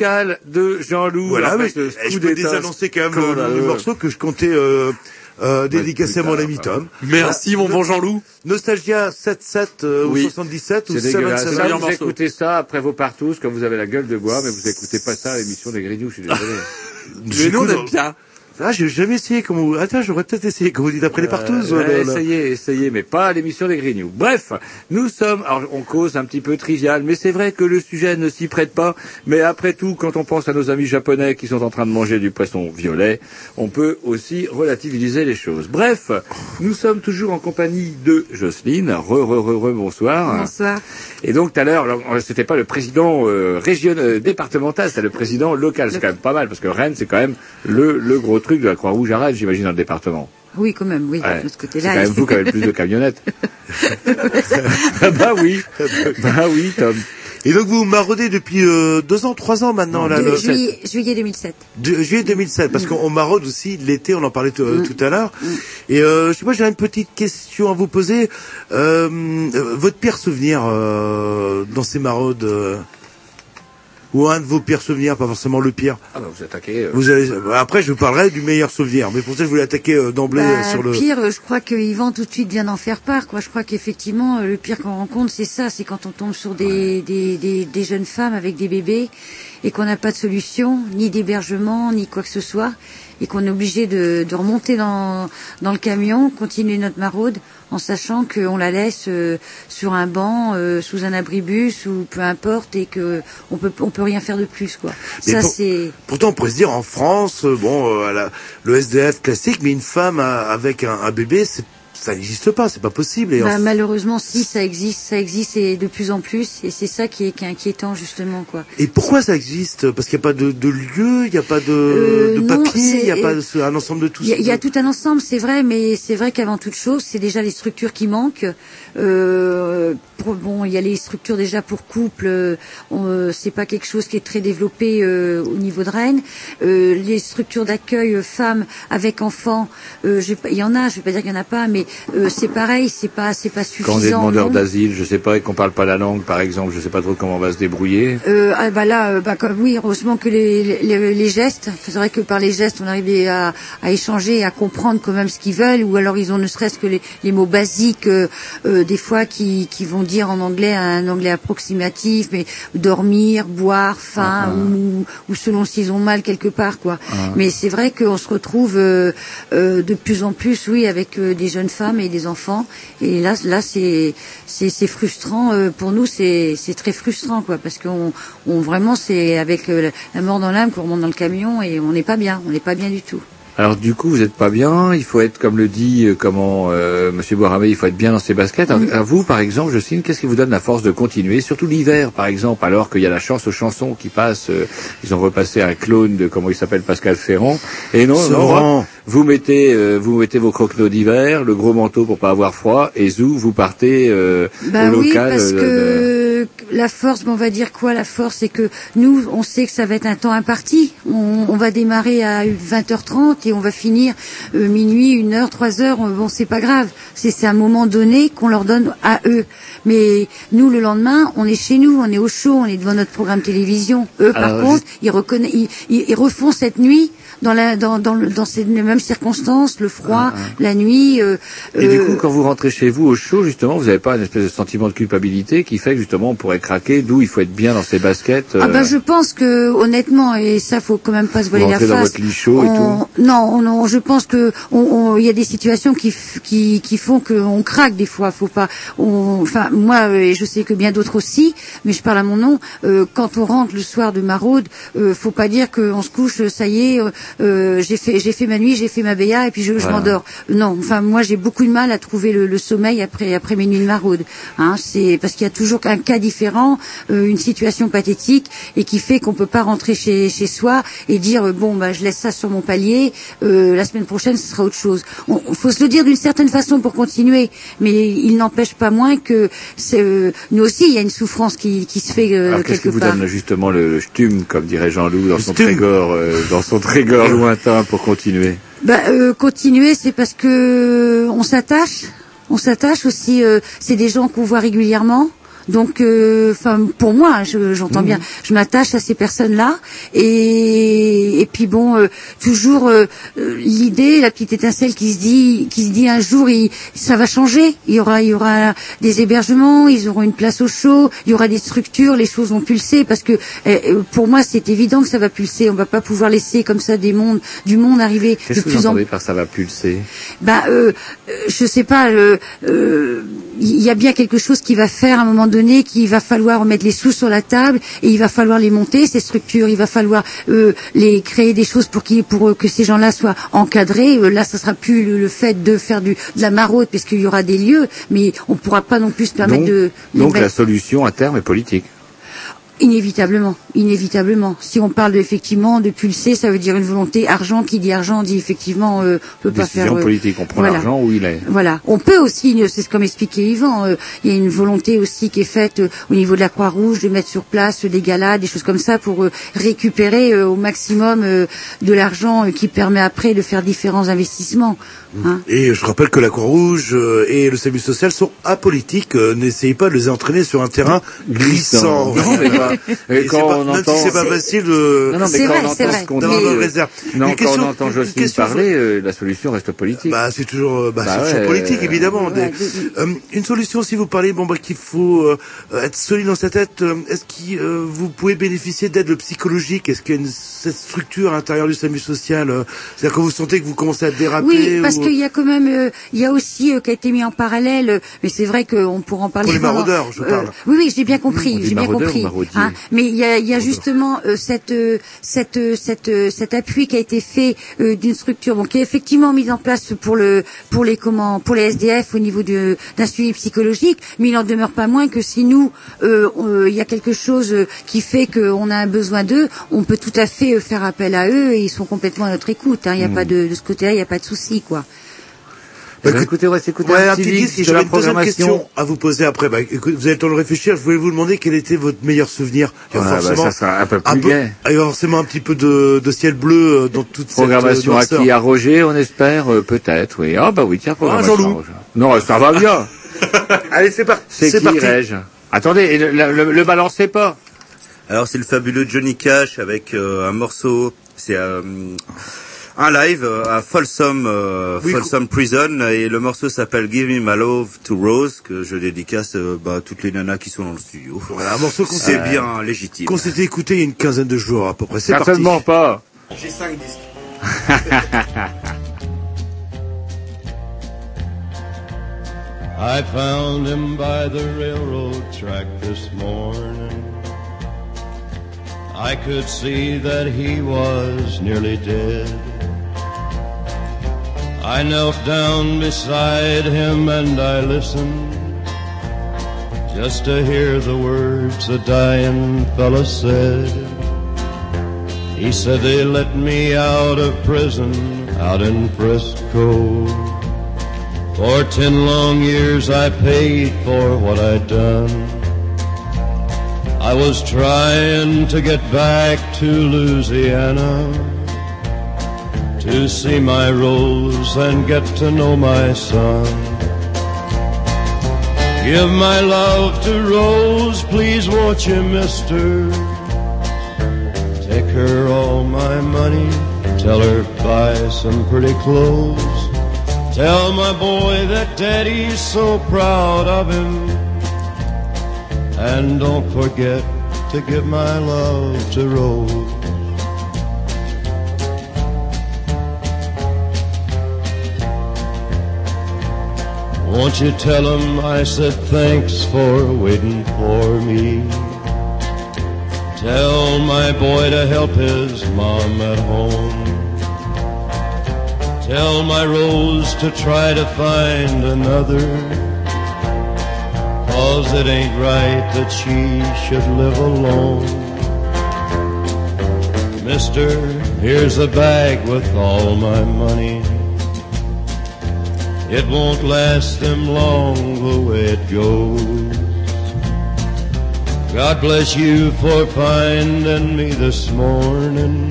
Musical de Jean-Loup. Voilà, mais je peux désannoncer quand même le, scandaleux. le morceau que je comptais euh, euh, dédicacer à mon ami Tom. Merci, mon bon Jean-Loup. Nostalgia 77 euh, Oui. ou 77 ou C'est dégueulasse. 77. Ça, vous écoutez ça après vos partous quand vous avez la gueule de bois, mais vous écoutez pas ça à l'émission des Grignoux, je suis désolé. <laughs> Mais nous, on aime bien. Ah, j'ai jamais essayé, comme vous... Attends, j'aurais peut-être essayé, comme vous dites, après les partous. Euh, euh, essayez, essayez, mais pas à l'émission des Grignoux. Bref, nous sommes, alors on cause un petit peu trivial, mais c'est vrai que le sujet ne s'y prête pas. Mais après tout, quand on pense à nos amis japonais qui sont en train de manger du poisson violet, on peut aussi relativiser les choses. Bref, nous sommes toujours en compagnie de Jocelyne. Re, re, re, re, bonsoir. Bonsoir. Et donc tout à l'heure, c'était pas le président euh, régional, départemental, c'était le président local. C'est quand même pas mal parce que Rennes, c'est quand même le, le gros truc de la Croix-Rouge à Rennes, j'imagine, dans le département. Oui, quand même, oui, Ouais. de ce C'est côté-là. quand même vous qui <laughs> avez le plus de camionnettes. Ah <laughs> <laughs> bah oui, bah oui, Tom. Et donc vous maraudez depuis euh, deux ans, trois ans maintenant, là, le- juillet, juillet 2007. de juillet 2007, parce qu'on maraude aussi l'été, on en parlait tout, Mm. tout à l'heure. Et euh, je sais pas, j'ai une petite question à vous poser. Euh, euh, votre pire souvenir euh, dans ces maraudes euh, ou un de vos pires souvenirs, pas forcément le pire. Ah bah vous attaquez. euh, Vous allez, après, je vous parlerai du meilleur souvenir, mais pour ça, je voulais attaquer euh, d'emblée Bah, euh, sur le. pire, euh, je crois que Yvan tout de suite vient d'en faire part. Quoi. Je crois qu'effectivement, euh, le pire qu'on rencontre, c'est ça, c'est quand on tombe sur des, des, des, des jeunes femmes avec des bébés et qu'on n'a pas de solution, ni d'hébergement, ni quoi que ce soit, et qu'on est obligé de, de remonter dans, dans le camion, continuer notre maraude, en sachant qu'on la laisse euh, sur un banc, euh, sous un abribus ou peu importe, et que on peut on peut rien faire de plus. Quoi. Mais ça pour- c'est Pourtant, on pourrait se dire en France, euh, bon, euh, à la- le SDF classique, mais une femme euh, avec un, un bébé, c'est, ça n'existe pas, c'est pas possible. Et en- Bah, malheureusement, si ça existe, ça existe et de plus en plus, et c'est ça qui est, qui est inquiétant justement, quoi. Et pourquoi ça existe? Parce qu'il n'y a pas de, de lieu, il n'y a pas de, Euh, de papier, il n'y a pas de- un ensemble de tout Il y, a- ça. il y a tout un ensemble, c'est vrai, mais c'est vrai qu'avant toute chose, c'est déjà les structures qui manquent. Euh, pour- bon, il y a les structures déjà pour couple, euh, on, euh, c'est pas quelque chose qui est très développé euh, au niveau de Rennes. Euh, les structures d'accueil euh, femmes avec enfants, euh, je il y en a, je vais pas dire qu'il y en a pas, mais euh, c'est pareil, c'est pas, c'est pas suffisant. Quand des demandeurs non. d'asile, je sais pas, et qu'on parle pas la langue, par exemple, je sais pas trop comment on va se débrouiller. Euh, ah bah là, bah, comme- oui, heureusement que les, les, les gestes, c'est vrai que par les gestes, on arrive à, à échanger, à comprendre quand même ce qu'ils veulent, ou alors ils ont ne serait-ce que les, les mots basiques, euh, euh, des fois qui, qui vont dire en anglais un anglais approximatif, mais dormir, boire, faim, ou, ou selon s'ils ont mal quelque part, quoi. Ah. Mais c'est vrai qu'on se retrouve euh, euh, de plus en plus, oui, avec euh, des jeunes femmes et des enfants, et là, là, c'est c'est frustrant euh, pour nous, c'est c'est très frustrant, quoi, parce qu'on on vraiment c'est avec la- la mort dans l'âme qu'on remonte dans le camion et on n'est pas bien, on n'est pas bien du tout. Alors du coup, vous êtes pas bien. Il faut être, comme le dit, euh, comment euh, Monsieur Boiramé, il faut être bien dans ses baskets. Alors, à vous, par exemple, Jocelyne, qu'est-ce qui vous donne la force de continuer, surtout l'hiver, par exemple, alors qu'il y a la chance aux chansons qui passent. euh, ils ont repassé un clone de comment il s'appelle Pascal Ferrand. Et non, vous mettez, euh, vous mettez vos croquenots d'hiver, le gros manteau pour pas avoir froid, et zou, vous partez euh, Bah au oui, local. parce de- que la force, on va dire quoi La force, c'est que nous, on sait que ça va être un temps imparti. On, on va démarrer à 20h30 et on va finir euh, minuit, 1h, 3h. Bon, c'est pas grave. C'est c'est un moment donné qu'on leur donne à eux. Mais nous, le lendemain, on est chez nous, on est au chaud, on est devant notre programme télévision. Eux, par Alors, contre, ils, ils- ils refont cette nuit dans, la, dans, dans, le- dans ces mêmes circonstances, le froid, la nuit. euh, Et du euh, coup, quand vous rentrez chez vous au chaud, justement, vous n'avez pas une espèce de sentiment de culpabilité qui fait que justement on pourrait craquer, d'où il faut être bien dans ses baskets. Ah euh, bah je pense que honnêtement et ça faut quand même pas se voiler la rentrez dans face. votre lit chaud et on- Non, non, je pense que on- on- il y a des situations qui qui, qui font qu'on craque des fois. Faut pas. on- Enfin moi euh, et je sais que bien d'autres aussi, mais je parle à mon nom. euh, quand on rentre le soir de maraude, euh, faut pas dire qu'on se couche, ça y est, euh, euh, j'ai fait j'ai fait ma nuit, j'ai fait ma béa et puis je, je Voilà. m'endors. Non, enfin moi j'ai beaucoup de mal à trouver le, le sommeil après après mes nuits de maraude. Hein, c'est parce qu'il y a toujours un cas différent, euh, une situation pathétique et qui fait qu'on peut pas rentrer chez chez soi et dire euh, bon bah je laisse ça sur mon palier, euh, la semaine prochaine ce sera autre chose. On, on- faut se le dire d'une certaine façon pour continuer, mais il n'empêche pas moins que c'est, euh, nous aussi il y a une souffrance qui qui se fait euh, Alors qu'est-ce quelque vous part. donne justement le, le stum, comme dirait Jean-Loup dans son. Trégor, euh, dans son Trégor lointain pour continuer Bah, euh, continuer, c'est parce que on s'attache. On s'attache aussi. euh, c'est des gens qu'on voit régulièrement. Donc, euh, enfin, pour moi, je- j'entends Mhm. bien, je m'attache à ces personnes-là, et, et puis bon, euh, toujours euh, l'idée, la petite étincelle qui se dit, qui se dit un jour, il, ça va changer. Il y aura, il y aura des hébergements, ils auront une place au chaud, il y aura des structures, les choses vont pulser, parce que euh, pour moi, c'est évident que ça va pulser. On va pas pouvoir laisser comme ça des mondes, du monde arriver de que plus en par ça va pulser? Bah, euh, je sais pas. euh, euh, Il y a bien quelque chose qui va faire à un moment donné qu'il va falloir mettre les sous sur la table et il va falloir les monter ces structures. Il va falloir euh, les créer des choses pour, pour euh, que ces gens-là soient encadrés. Euh, Là, ça sera plus le, le fait de faire du, de la maraude parce qu'il y aura des lieux, mais on pourra pas non plus se permettre Donc, de donc la solution à terme est politique. Inévitablement, inévitablement. Si on parle de, effectivement de pulser, ça veut dire une volonté. Argent, qui dit argent dit effectivement, euh, on peut pas Décision faire. euh, politique, on prend voilà. l'argent où il est. Voilà. On peut aussi, c'est comme expliquait Yvan, euh, il y a une volonté aussi qui est faite euh, au niveau de la Croix-Rouge de mettre sur place euh, des galas, des choses comme ça pour euh, récupérer euh, au maximum euh, de l'argent euh, qui permet après de faire différents investissements. Hein. Et je rappelle que la Croix-Rouge euh, et le SAMU social sont apolitiques. euh, N'essayez pas de les entraîner sur un terrain glissant. Pas- Et quand on même entend- si c'est pas facile de... Non, non, mais C'est quand vrai, on c'est entend vrai. ce qu'on dit, euh, non, quand on entend Jocelyne parler, euh, la solution reste politique. Bah, c'est toujours, euh, bah, Bah c'est toujours politique, euh, évidemment. Euh, une solution, si vous parlez, bon, bah, qu'il faut euh, être solide dans sa tête. euh, Est-ce que euh, vous pouvez bénéficier d'aide psychologique? Est-ce qu'il y a une, cette structure à l'intérieur du SAMU social euh, C'est-à-dire quand vous sentez que vous commencez à déraper Oui, parce qu'il y a quand même, euh, il y a aussi euh, qui a été mis en parallèle, euh, mais c'est vrai qu'on pourra en parler. Pour les maraudeurs, je parle. oui, oui, j'ai bien compris, j'ai bien compris. Hein. mais il y a, il y a justement euh, cette, euh, cette, euh, cette, euh, cet appui qui a été fait euh, d'une structure, bon, qui est effectivement mise en place pour le, pour les comment, pour les SDF au niveau d'un suivi psychologique, mais il n'en demeure pas moins que si nous, euh, il y a quelque chose qui fait qu'on a un besoin d'eux, on peut tout à fait faire appel à eux et ils sont complètement à notre écoute. hein. Il n'y a pas de, de ce côté-là, il n'y a pas de souci, quoi. Eh ben, écoutez, on va s'écouter Ouais, un un petit disque de la une deuxième programmation. question à vous poser après. Bah, écoute, vous avez le temps de réfléchir. Je voulais vous demander quel était votre meilleur souvenir. Il y a Ah, bah, forcément ça sera un peu un plus peu- gai. il y a forcément un petit peu de, de ciel bleu euh, dans toute cette Programmation euh, noirceur. acquis à Roger, on espère, euh, peut-être, oui. Ah bah oui, tiens, programmation Jean-Loup. à Roger. Non, ça va bien. <laughs> Allez, c'est parti. C'est qui, parti. Reg Attendez, le, le, le balancez pas. Alors c'est le fabuleux Johnny Cash avec euh, un morceau, c'est euh, un live euh, à Folsom, euh, Oui, Folsom Prison et le morceau s'appelle Give Me My Love to Rose que je dédicace euh, bah, à toutes les nanas qui sont dans le studio. Voilà, un morceau qu'on c'est bien légitime. Qu'on s'était écouté il y a une quinzaine de jours à peu près. C'est parti. Certainement pas. J'ai 5 disques. <laughs> I found him by the railroad track this morning. I could see that he was nearly dead. I knelt down beside him and I listened just to hear the words the dying fella said. He said they let me out of prison out in Frisco. For ten long years I paid for what I'd done. I was trying to get back to Louisiana to see my Rose and get to know my son. Give my love to Rose, please won't you, mister? Take her all my money, tell her buy some pretty clothes. Tell my boy that daddy's so proud of him. And don't forget to give my love to Rose. Won't you tell him I said thanks for waiting for me? Tell my boy to help his mom at home. Tell my Rose to try to find another. Cause it ain't right that she should live alone. Mister, here's a bag with all my money. It won't last them long the way it goes. God bless you for finding me this morning.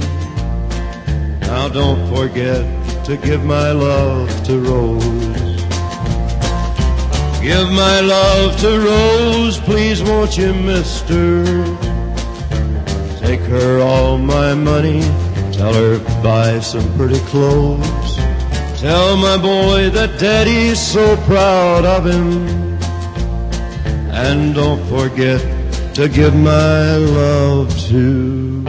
Now don't forget to give my love to Rose. Give my love to Rose, please won't you, mister? Take her all my money, tell her buy some pretty clothes. Tell my boy that daddy's so proud of him. And don't forget to give my love to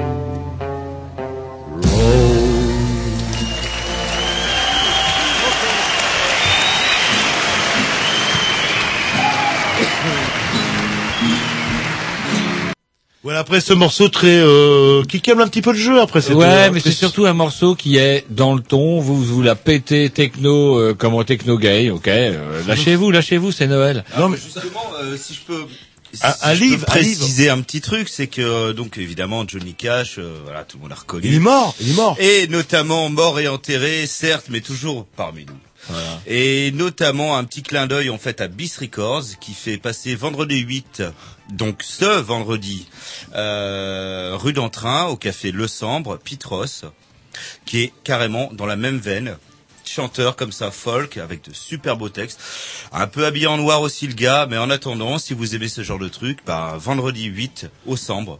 Voilà, après ce morceau très euh, qui calme un petit peu le jeu après cette Ouais, euh, mais c'est surtout un morceau qui est dans le ton. Vous vous la pétez techno euh, comme en techno gay, ok. euh, lâchez-vous, lâchez-vous, c'est Noël. Non, mais justement, euh, si je peux. si Un- un je peux livre, un préciser un, petit truc, c'est que euh, donc évidemment Johnny Cash, euh, voilà, tout le monde l'a reconnu. Il est mort, il est mort. Et notamment mort et enterré, certes, mais toujours parmi nous. Et notamment un petit clin d'œil en fait à Bis Records qui fait passer vendredi 8, donc ce vendredi, euh, rue d'Entrain au café Le Sambre, Pitros, qui est carrément dans la même veine. Chanteur comme ça, folk, avec de super beaux textes. Un peu habillé en noir aussi le gars, mais en attendant, si vous aimez ce genre de truc, bah, vendredi 8 au Sambre.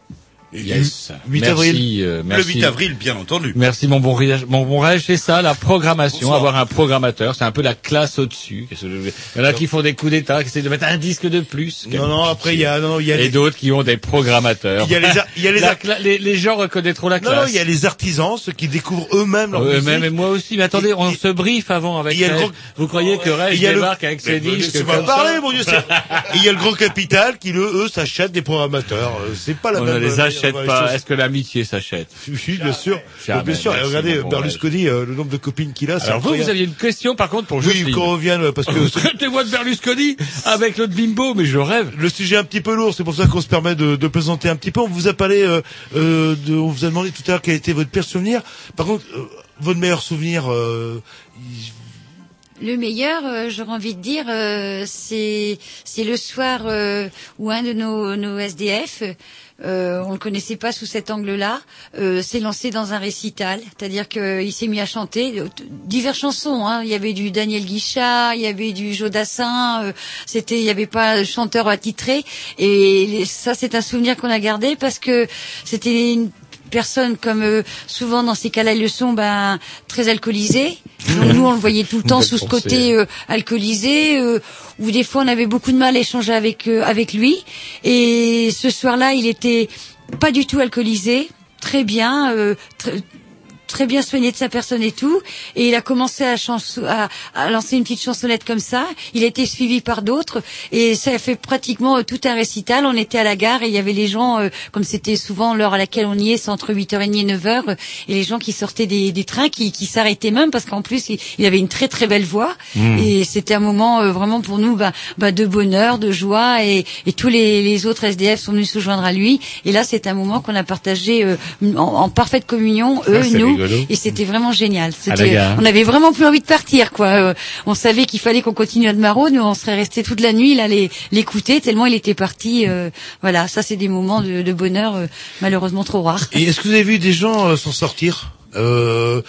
Yes. 8 Merci, avril. euh, Le merci. 8 avril, bien entendu. Merci mon bon rêve, mon bon rêve, c'est ça, la programmation, Bonsoir. avoir un programmateur, c'est un peu la classe au-dessus. Il y en a qui font des coups d'état, qui essaient de mettre un disque de plus. Non, non, après, il y a- non, non, il y a Et les- d'autres qui ont des programmateurs. Il y a les il y a les La les, les gens reconnaîtront la Non, classe. non, il y a les artisans, ceux qui découvrent eux-mêmes leur musique. Eux-mêmes et moi aussi. Mais attendez, on se briefe avant avec il y a le Vous croyez que y a le- débarque avec ses disques laissez-moi comme parler, ça mon Dieu. c'est- <laughs> il y a le grand capital qui, le, eux, s'achètent des programmateurs. Euh, C'est pas la même. Pas. Est-ce que l'amitié s'achète? Oui, bien sûr. Jamais. bien sûr. Regardez, Berlusconi, euh, le nombre de copines qu'il a. Alors vous, vous aviez une question par contre pour Oui, Jocelyne. qu'on revienne, parce que <laughs> Traitez-moi de Berlusconi avec l'autre bimbo, mais je rêve. le sujet est un petit peu lourd, c'est pour ça qu'on se permet de, de plaisanter un petit peu. On vous a parlé, euh, euh, de, on vous a demandé tout à l'heure quel était votre pire souvenir. Par contre, euh, votre meilleur souvenir, euh, Le meilleur, euh, j'aurais envie de dire, euh, c'est c'est le soir euh, où un de nos, nos SDF, euh, on le connaissait pas sous cet angle-là, euh, s'est lancé dans un récital, c'est-à-dire qu'il s'est mis à chanter euh, diverses chansons. Hein. Il y avait du Daniel Guichard, il y avait du Jodassin, euh, c'était, il y avait pas de chanteur attitré, et ça c'est un souvenir qu'on a gardé parce que c'était une personne comme euh, souvent dans ces cas-là ils le sont ben très alcoolisés Donc, nous on le voyait tout le temps sous ce côté euh, alcoolisé euh, où des fois on avait beaucoup de mal à échanger avec euh, avec lui. Et ce soir-là il était pas du tout alcoolisé. Très bien euh, très bien soigné de sa personne et tout, et il a commencé à, chanson- à, à lancer une petite chansonnette comme ça. Il a été suivi par d'autres, et ça a fait pratiquement euh, tout un récital. On était à la gare et il y avait les gens, euh, comme c'était souvent l'heure à laquelle on y est, c'est entre 8h30 et 9h, euh, et les gens qui sortaient des, des trains, qui, qui s'arrêtaient même, parce qu'en plus, il, il avait une très très belle voix, Mm. et c'était un moment euh, vraiment pour nous bah, bah, de bonheur, de joie, et, et tous les, les autres SDF sont venus se joindre à lui. Et là, c'est un moment qu'on a partagé euh, en, en parfaite communion, eux, c'est nous. Et c'était vraiment génial. on avait vraiment plus envie de partir, quoi. Euh, on savait qu'il fallait qu'on continue à Maro, nous on serait resté toute la nuit là les- l'écouter tellement il était parti. euh, voilà, ça c'est des moments de, de bonheur euh, malheureusement trop rares. Et est-ce que vous avez vu des gens euh, s'en sortir? Euh,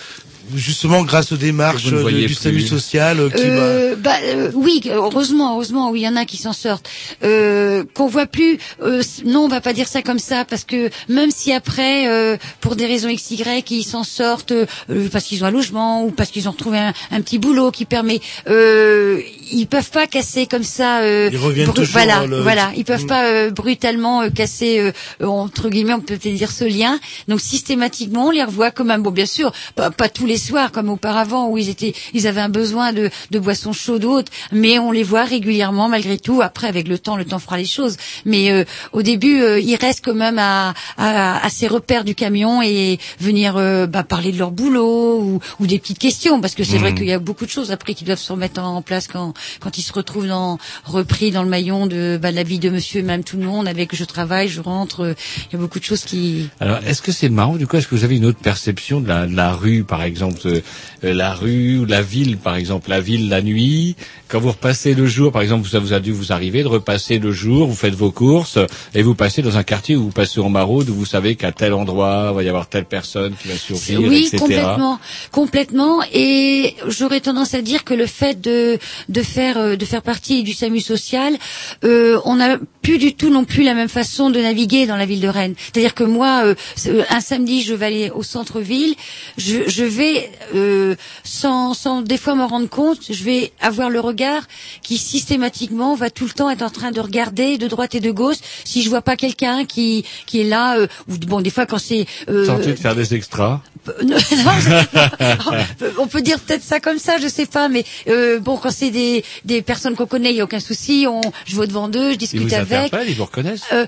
justement grâce aux démarches euh, du plus. SAMU social euh, qui Euh, bah, euh, oui, heureusement, heureusement, oui, il y en a qui s'en sortent. Euh, qu'on voit plus. euh, non, on va pas dire ça comme ça, parce que même si après, euh, pour des raisons x y, ils s'en sortent euh, parce qu'ils ont un logement ou parce qu'ils ont retrouvé un, un petit boulot qui permet, euh, ils peuvent pas casser comme ça. euh, Ils reviennent toujours Voilà, le- voilà, ils peuvent Mm. pas euh, brutalement euh, casser euh, entre guillemets, on peut peut-être dire ce lien. Donc systématiquement, on les revoit comme un bon, bien sûr, pas, pas tous les soirs comme auparavant où ils étaient, ils avaient un besoin de, de boissons chaudes ou autres, mais on les voit régulièrement malgré tout. Après, avec le temps, le temps fera les choses. Mais euh, au début, euh, ils restent quand même à, à, à ces repères du camion et venir euh, bah, parler de leur boulot ou, ou des petites questions, parce que c'est vrai Mhm. qu'il y a beaucoup de choses après qui doivent se remettre en place quand quand ils se retrouvent dans repris dans le maillon de bah, de la vie de Monsieur et même tout le monde avec je travaille, je rentre. euh, Il y a beaucoup de choses qui Alors, est-ce que c'est marrant du coup Est-ce que vous avez une autre perception de la, de la rue, par exemple, euh, euh, la rue ou la ville, par exemple, la ville la nuit? Quand vous repassez le jour, par exemple, ça vous a dû vous arriver de repasser le jour, vous faites vos courses et vous passez dans un quartier où vous passez en maraude où vous savez qu'à tel endroit va y avoir telle personne qui va surgir, Oui, etc. complètement, complètement. Et j'aurais tendance à dire que le fait de de euh, de faire partie du SAMU social, euh, on n'a plus du tout non plus la même façon de naviguer dans la ville de Rennes. C'est-à-dire que moi, euh, c'est- un samedi, je vais aller au centre-ville, je, je vais euh, sans, sans des fois m'en rendre compte, je vais avoir le regard qui systématiquement va tout le temps être en train de regarder de droite et de gauche si je vois pas quelqu'un qui qui est là euh, ou bon des fois quand c'est euh, de faire des extras? <laughs> non, je- on peut dire peut-être ça comme ça, je sais pas, mais euh, bon, quand c'est des, des personnes qu'on connaît, il y a aucun souci. On, je vais devant d'eux, je discute vous avec. interpellent, ils vous reconnaissent. Euh,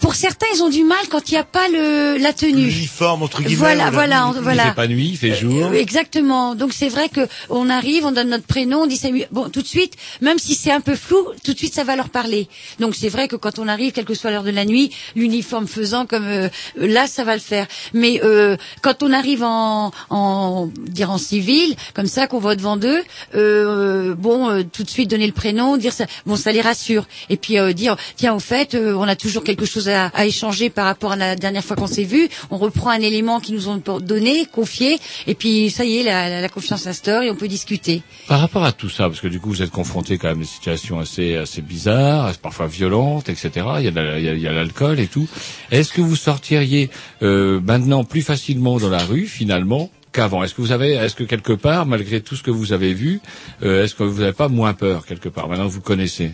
pour certains, ils ont du mal quand il n'y a pas le, la tenue. L'uniforme, entre guillemets. Voilà, voilà. voilà, Il fait pas nuit, il fait jour. Euh, Exactement. Donc c'est vrai que on arrive, on donne notre prénom, on dit Samuel. Bon, tout de suite, même si c'est un peu flou, tout de suite ça va leur parler. Donc c'est vrai que quand on arrive, quelle que soit l'heure de la nuit, l'uniforme faisant comme euh, là, ça va le faire. Mais euh, quand on arrive en, en dire en civil, comme ça qu'on va devant d'eux, euh, bon, euh, tout de suite donner le prénom, dire ça, bon, ça les rassure. Et puis euh, dire tiens, au fait, euh, on a toujours quelque chose à, à échanger par rapport à la dernière fois qu'on s'est vu. On reprend un élément qu'ils nous ont donné, confié, et puis ça y est, la, la- la confiance s'instaure et on peut discuter. Par rapport à tout ça, parce que du coup vous êtes confronté quand même à des situations assez assez bizarres, parfois violentes, etc. Il y a il a- l'alcool et tout. Est-ce que vous sortiriez euh, maintenant plus facilement dans la rue finalement qu'avant? Est-ce que vous avez, est-ce que quelque part, malgré tout ce que vous avez vu, euh, est-ce que vous n'avez pas moins peur quelque part maintenant vous connaissez?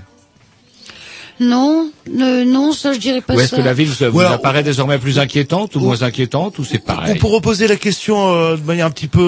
Non, euh, non, ça je dirais pas Ou est-ce ça. que la ville vous, apparaît désormais plus inquiétante ou moins inquiétante ou c'est On pareil? peut reposer la question euh, de manière un petit peu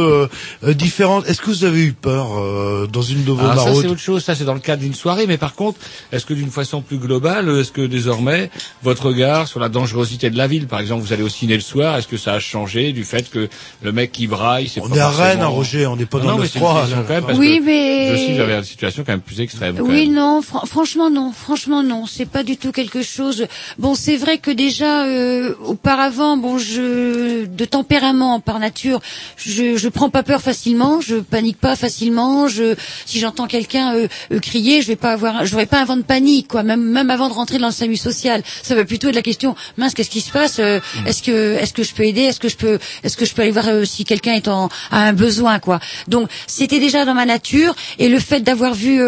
euh, euh, différente. Est-ce que vous avez eu peur euh, dans une de vos Ah, ça c'est autre chose, ça c'est dans le cadre d'une soirée, mais par contre, est-ce que d'une façon plus globale, est-ce que désormais votre regard sur la dangerosité de la ville, par exemple, vous allez au ciné le soir, est-ce que ça a changé du fait que le mec qui braille, c'est On pas est à Rennes, hein, Roger, on n'est pas dans non, le mais c'est une 9-3, question là. quand même, parce Oui, que mais- je aussi, vous avez une situation quand même plus extrême. Oui, même. non, fran- franchement non, franchement non, c'est pas du tout quelque chose. Bon, c'est vrai que déjà euh, auparavant, bon, je de tempérament par nature, je je prends pas peur facilement, je panique pas facilement. Je si j'entends quelqu'un euh, euh, crier, je vais pas avoir, j'aurais pas un vent de panique quoi. Même même avant de rentrer dans le SAMU social, ça va plutôt être la question. Mince, qu'est-ce qui se passe Euh, Est-ce que est-ce que je peux aider Est-ce que je peux est-ce que je peux aller voir euh, si quelqu'un est en a un besoin quoi. Donc c'était déjà dans ma nature et le fait d'avoir vu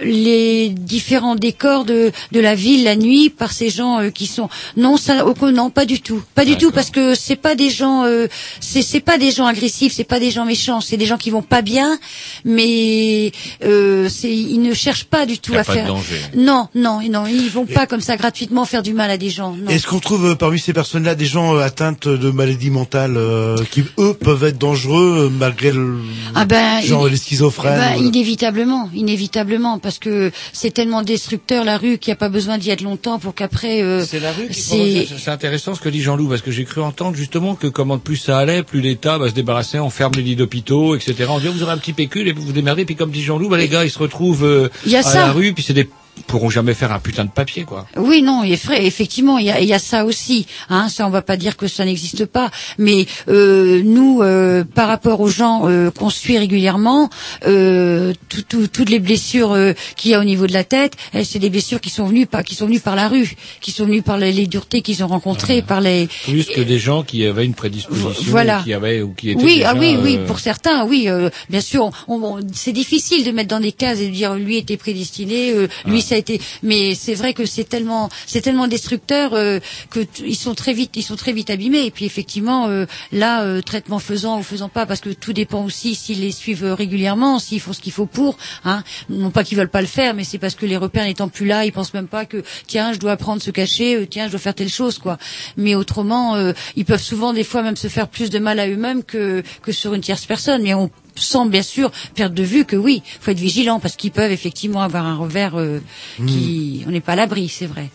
les différents décors de de la ville nuit par ces gens euh, qui sont non ça non pas du tout pas du tout parce que c'est pas des gens euh, c'est c'est pas des gens agressifs c'est pas des gens méchants c'est des gens qui vont pas bien mais euh, c'est ils ne cherchent pas du tout Y a à pas de faire danger. non non non ils vont pas comme ça gratuitement faire du mal à des gens. Est-ce qu'on trouve euh, parmi ces personnes-là des gens euh, atteintes de maladies mentales euh, qui, eux, peuvent être dangereux euh, malgré le Ah ben, genre il- les schizophrènes Ben, ou- inévitablement, inévitablement, parce que c'est tellement destructeur la rue qu'il n'y a pas besoin d'y être longtemps pour qu'après. euh, C'est la rue qui c'est- provoque- C'est intéressant ce que dit Jean-Loup, parce que j'ai cru entendre justement que comment plus ça allait, plus l'État va se débarrasser, on ferme les lits d'hôpitaux, etc. On dit vous aurez un petit pécule et vous vous démerdez, puis comme dit Jean-Loup, bah, les gars ils se retrouvent euh, Il y a à ça. la rue, puis c'est des pourront jamais faire un putain de papier quoi. Oui, non, effectivement, il y a, y a ça aussi. Hein, ça, on va pas dire que ça n'existe pas, mais euh, nous, euh, par rapport aux gens euh, qu'on suit régulièrement, euh, tout- tout- toutes les blessures euh, qu'il y a au niveau de la tête, eh, c'est des blessures qui sont venues par, qui sont venues par la rue, qui sont venues par les, les duretés qu'ils ont rencontrées, par les. Plus que des gens qui avaient une prédisposition, Voilà. qui avaient ou qui étaient Oui, déjà, ah oui, oui, euh, pour certains, oui, euh, bien sûr. on- on- c'est difficile de mettre dans des cases et de dire lui était prédestiné, euh, lui Mais c'est vrai que c'est tellement, c'est tellement destructeur euh, que ils sont très vite, ils sont très vite abîmés. Et puis effectivement, euh, là, euh, traitement faisant ou faisant pas, parce que tout dépend aussi s'ils les suivent euh, régulièrement, s'ils font ce qu'il faut pour. Hein. Non pas qu'ils veulent pas le faire, mais c'est parce que les repères n'étant plus là, ils pensent même pas que tiens, je dois apprendre à se cacher, euh, tiens, je dois faire telle chose, quoi. Mais autrement, ils peuvent souvent des fois même se faire plus de mal à eux-mêmes que que sur une tierce personne. Sans bien sûr perdre de vue que oui, faut être vigilant parce qu'ils peuvent effectivement avoir un revers euh, qui, on n'est pas à l'abri, c'est vrai.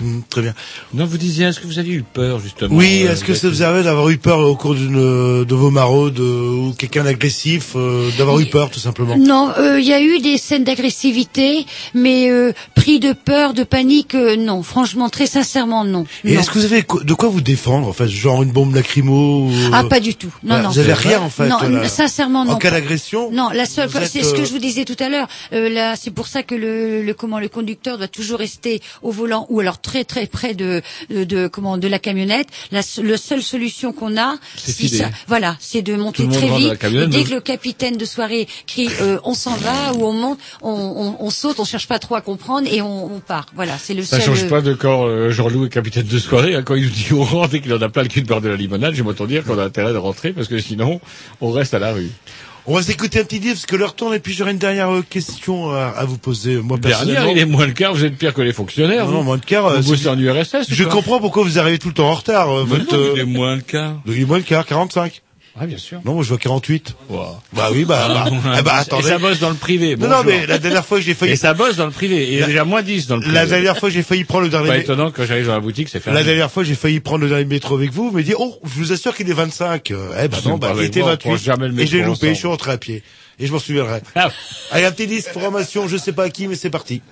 Hmm, très bien. Non, vous disiez, est-ce que vous avez eu peur justement Oui, euh, est-ce que ça vous arrive d'avoir eu peur au cours d'une euh, de vos maraudes euh, ou quelqu'un d'agressif, euh, d'avoir eu peur tout simplement Non, euh, il y a eu des scènes d'agressivité, mais euh, cris de peur, de panique, euh, non. Franchement, très sincèrement, non. Et est-ce que vous avez de quoi vous défendre en fait, genre une bombe lacrymo ou... Ah, pas du tout. Non, Voilà, non. Vous avez rien en fait. Non, là. sincèrement, non. En cas d'agression. Non, la seule, c'est ce que je vous disais tout à l'heure. Euh, là, c'est pour ça que le, le comment le conducteur doit toujours rester au volant ou alors très très près de de, de- comment de la camionnette. La, se- le seule solution qu'on a, si ça- voilà, c'est de monter très vite. Et dès que le capitaine de soirée crie euh, on s'en va ou on monte, on, on, on saute, on cherche pas trop à comprendre et on, on part. Voilà, c'est le Ça seul. change pas de quand euh, Jean-Loup est capitaine de soirée, hein, quand il nous dit on rentre et qu'il en a plein le cul de boire de la limonade, j'aime autant dire qu'on a intérêt de rentrer parce que sinon on reste à la rue. On va s'écouter un petit disque parce que l'heure tourne et puis j'aurais une dernière euh, question à, à vous poser. Moi Dernière, personnellement. il est moins le quart, vous êtes pire que les fonctionnaires. Non, non, vous. moins de quart. euh, Vous bossez en URSS. Je comprends pourquoi vous arrivez tout le temps en retard. euh, votre, non, euh, il est moins le quart. Il est moins le quart, 45. Ah, bien sûr. Non, moi je vois 48. Wow. Bah oui, bah, bah, <laughs> eh bah, attendez. Et ça bosse dans le privé. Non, non, bonjour. mais la dernière fois que j'ai failli, Et ça bosse dans le privé. Et il y a déjà moins 10 dans le privé. la dernière fois que j'ai failli prendre le dernier, Pas étonnant que quand j'arrive dans la boutique, c'est fermé. la dernière fois j'ai failli prendre le dernier métro avec vous, me dit, oh, je vous assure qu'il est 25. Euh, Eh ben C'est non, bah, il était moi, on prend 28. jamais le et j'ai loupé, ensemble. je suis rentré à pied. Et je m'en souviendrai. Ah. Allez, un petit disque, formation, je sais pas à qui, mais c'est parti.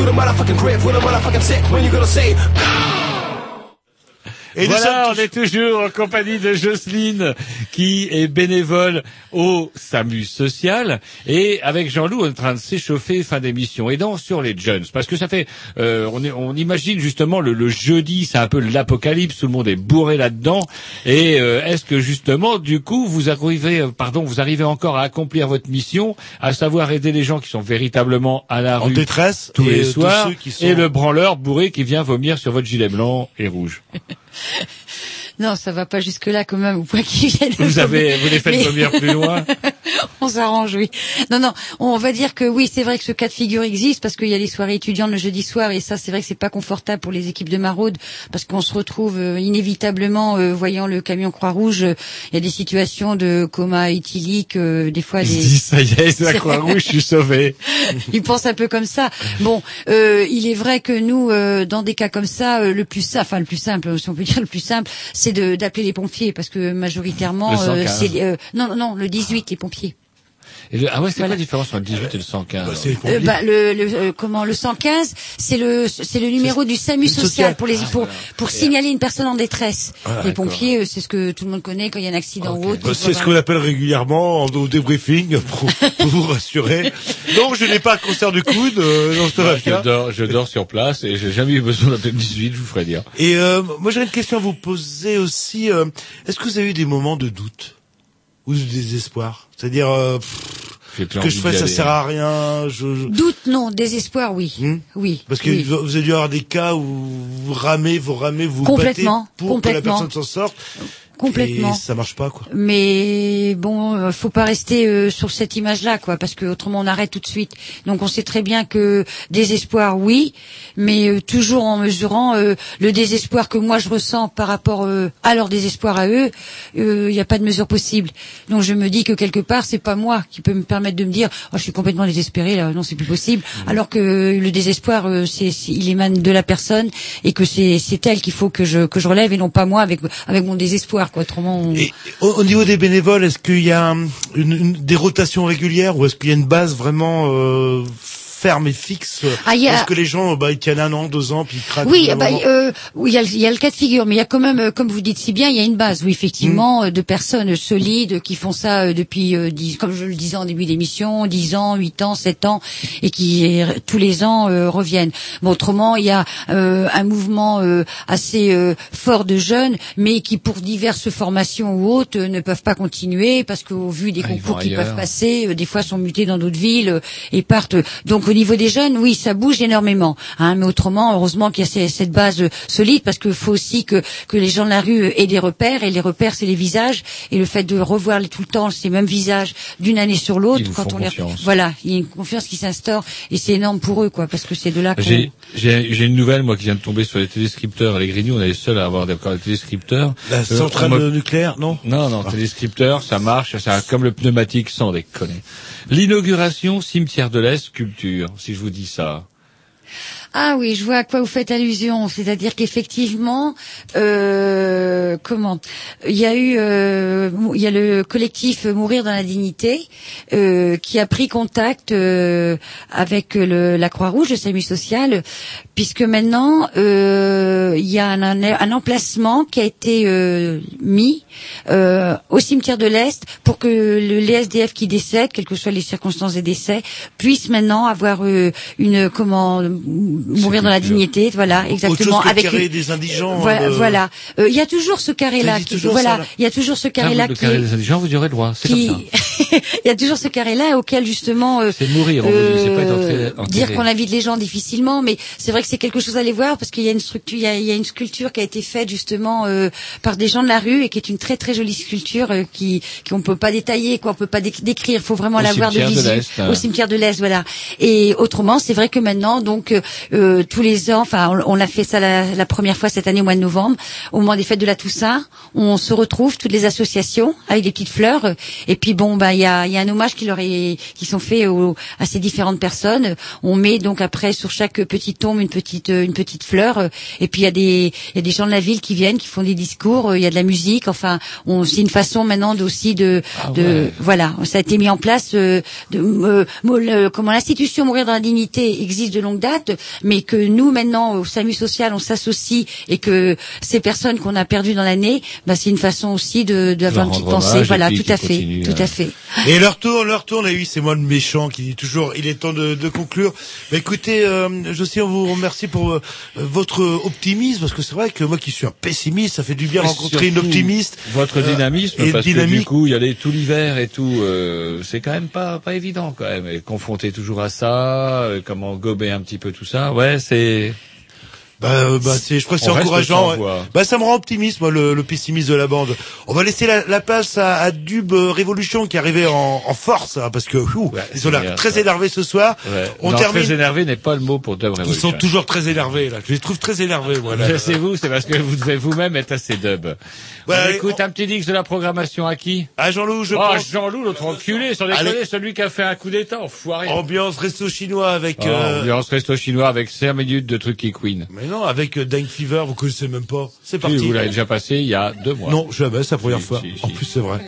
through the motherfucking grave with a motherfucking sick. When you gonna say, Et nous voilà, sommes on est toujours en compagnie de Jocelyne, qui est bénévole au SAMU social, et avec Jean-Loup, on est en train de s'échauffer fin d'émission. Et donc sur les jeunes, parce que ça fait, euh, on, est- on imagine justement le, le jeudi, c'est un peu l'apocalypse, tout le monde est bourré là-dedans. Et euh, est-ce que justement, du coup, vous arrivez, euh, pardon, vous arrivez encore à accomplir votre mission, à savoir aider les gens qui sont véritablement à la En rue détresse tous et, les tous soirs, ceux qui sont- et le branleur bourré qui vient vomir sur votre gilet blanc et rouge? <laughs> Non, ça va pas jusque là quand même au point viennent. Vous avez, vous les faites plus loin. <laughs> <laughs> on s'arrange, oui. Non, non, on va dire que oui, c'est vrai que ce cas de figure existe parce qu'il y a les soirées étudiantes le jeudi soir et ça, c'est vrai que c'est pas confortable pour les équipes de maraude parce qu'on se retrouve euh, inévitablement, euh, voyant le camion Croix-Rouge, euh, il y a des situations de coma éthylique, euh, des fois Il des... dit, ça y est, c'est la Croix-Rouge, je suis sauvé. <laughs> il pense un peu comme ça. Bon, euh, il est vrai que nous, euh, dans des cas comme ça, euh, le plus simple, enfin le plus simple, si on peut dire le plus simple, c'est d'appeler les pompiers parce que majoritairement, Le 115. c'est euh, non, non, non, le 18, les pompiers. Et le- ah ouais, c'est Voilà. quoi la différence entre le 18 et le 115 Euh, bah, le, le euh, comment le 115 c'est le c'est le numéro du SAMU social. social pour les Ah, pour voilà. pour signaler une personne en détresse. Ah, les pompiers euh, c'est ce que tout le monde connaît quand il y a un accident ou autre. Bah, C'est ce qu'on appelle régulièrement en- au débriefing pour, pour <laughs> vous rassurer. Non, je n'ai pas de concert du coude. Euh, non, ça va je, dors, je dors sur place et j'ai jamais eu besoin d'appeler le 18, je vous ferai dire. Et euh, moi, j'aurais une question à vous poser aussi. euh, Est-ce que vous avez eu des moments de doute? Ou de désespoir C'est-à-dire, euh, ce que je fais, ça aller. sert à rien. Je, je- Doute non, désespoir oui. Oui. Parce que oui. vous avez dû avoir des cas où vous ramez, vous ramez, vous Complètement, battez pour que la personne s'en sorte. Complètement. Et ça marche pas, quoi. Mais bon, euh, faut pas rester euh, sur cette image-là, quoi, parce que autrement on arrête tout de suite. Donc on sait très bien que désespoir, oui, mais euh, toujours en mesurant euh, le désespoir que moi je ressens par rapport euh, à leur désespoir à eux. Il n'y a pas de mesure possible. Donc je me dis que quelque part c'est pas moi qui peut me permettre de me dire, oh, je suis complètement désespéré là, non c'est plus possible. Alors que le désespoir, euh, c'est, c'est- il émane de la personne et que c'est, c'est elle qu'il faut que je que je relève et non pas moi avec avec mon désespoir, Au, au niveau des bénévoles, est-ce qu'il y a une, une- des rotations régulières ou est-ce qu'il y a une base vraiment euh, ferme et fixe Ah, il y a- Est-ce que les gens, bah, ils tiennent un an, deux ans, puis ils craquent Oui, bah, euh, oui, il y, a, le- il y a le cas de figure, mais il y a quand même, euh, comme vous dites si bien, il y a une base, oui, effectivement, euh, de personnes solides qui font ça euh, depuis, euh, dix- comme je le disais en début d'émission, 10 ans, 8 ans, 7 ans, et qui euh, tous les ans euh, reviennent. Bon, autrement, il y a euh, un mouvement euh, assez euh, fort de jeunes, mais qui, pour diverses formations ou autres, euh, ne peuvent pas continuer parce qu'au vu des Ah, concours ailleurs. peuvent passer, euh, des fois sont mutés dans d'autres villes euh, et partent. Donc au niveau des jeunes, oui, ça bouge énormément. Hein, mais autrement, heureusement qu'il y a ces- cette base euh, solide parce qu'il faut aussi que, que les gens de la rue euh, aient des repères et les repères, c'est les visages et le fait de revoir les- tout le temps ces mêmes visages d'une année sur l'autre, quand font on les confiance. voilà, il y a une confiance qui s'instaure et c'est énorme pour eux, quoi, parce que c'est de là qu'on J'ai une nouvelle moi qui vient de tomber sur les téléscripteurs. Les Grignoux, on est les seuls à avoir d'accord les téléscripteurs. La Euh, centrale nucléaire, non? Non, non, téléscripteur, ça marche, c'est un- comme le pneumatique sans déconner. L'inauguration cimetière de l'Est si je vous dis ça. Ah oui, je vois à quoi vous faites allusion. C'est-à-dire qu'effectivement, euh, comment Il y a eu, euh, il y a le collectif Mourir dans la dignité euh, qui a pris contact avec le, la Croix-Rouge, le SAMU social, puisque maintenant il y a un, emplacement qui a été mis au cimetière de l'Est pour que le, les SDF qui décèdent, quelles que soient les circonstances des décès, puissent maintenant avoir une comment mourir dans la dignité, voilà, exactement, Autre chose que le avec carré des indigents. voilà, euh, voilà. Euh, il y a toujours ce carré-là. Voilà, il y a toujours ce carré-là le carré des indigents, vous aurez droit, c'est qui- comme ça. <laughs> il y a toujours ce carré-là auquel justement. euh, C'est mourir, on vous dit, c'est pas être euh, dire qu'on invite les gens difficilement, mais c'est vrai que c'est quelque chose à aller voir parce qu'il y a une structure, il y a, il y a une sculpture qui a été faite justement euh, par des gens de la rue et qui est une très très jolie sculpture euh, qui qu'on peut pas détailler, quoi, on peut pas déc- décrire, faut vraiment la voir de cimetière de visu l'Est, hein. au cimetière de l'Est, voilà. Et autrement, c'est vrai que maintenant, donc euh, euh, tous les ans, enfin, on, on a fait ça la, la première fois cette année au mois de novembre, au moment des fêtes de la Toussaint, on se retrouve toutes les associations avec des petites fleurs. euh, Et puis bon, bah il y a, y a un hommage qui leur est, qui sont faits au- à ces différentes personnes. On met donc après sur chaque petite tombe une petite, euh, une petite fleur. euh, Et puis il y a des, il y a des gens de la ville qui viennent, qui font des discours. euh, Il y a de la musique. Enfin, on, c'est une façon maintenant de- aussi de, de, ouais. voilà, ça a été mis en place. euh, de, euh, le- comment l'institution Mourir dans la dignité existe de longue date, mais que nous maintenant au SAMU social on s'associe et que ces personnes qu'on a perdues dans l'année, bah, c'est une façon aussi de d'avoir une petite pensée. Voilà, tout à fait, tout à fait. Et leur tour, leur tour, et oui, c'est moi le méchant qui dit toujours, il est temps de, de conclure. Mais écoutez, euh, Josie, on vous remercie pour euh, votre optimisme, parce que c'est vrai que moi qui suis un pessimiste, ça fait du bien Et rencontrer une optimiste. Votre euh, dynamisme, et parce que dynamique. du coup, il y a les, tout l'hiver et tout, euh, c'est quand même pas pas évident quand même. Et confronté toujours à ça, euh, comment gober un petit peu tout ça, ouais, c'est. Bah, euh, bah c'est, je crois que c'est encourageant. ouais. Bah, ça me rend optimiste, moi, le, le pessimisme de la bande. On va laisser la, la place à, à Dub euh, Révolution qui est arrivé en, en force, hein, parce que ouh, ils ont c'est l'air bien, très ça. énervés ce soir. Ouais. On Non, termine. Très énervé n'est pas le mot pour Dub Ils Revolution. sont toujours très énervés là. Je les trouve très énervés, voilà. Je sais vous, c'est parce que vous devez vous-même être assez dub. Bah, on écoute un petit dix de la programmation à qui? À Jean-Loup, je oh, pense. Jean-Loup, l'autre enculé, sans déconner, Allez. celui qui a fait un coup d'état, enfoiré. Ambiance resto chinois avec. Oh, euh, ambiance resto chinois avec 5 minutes de trucs qui queen. Mais non, avec euh, Dank Fever, vous connaissez même pas. C'est parti. vous l'avez déjà passé il y a deux mois. Non, jamais, c'est la première Si, fois. si, En si. plus, c'est vrai.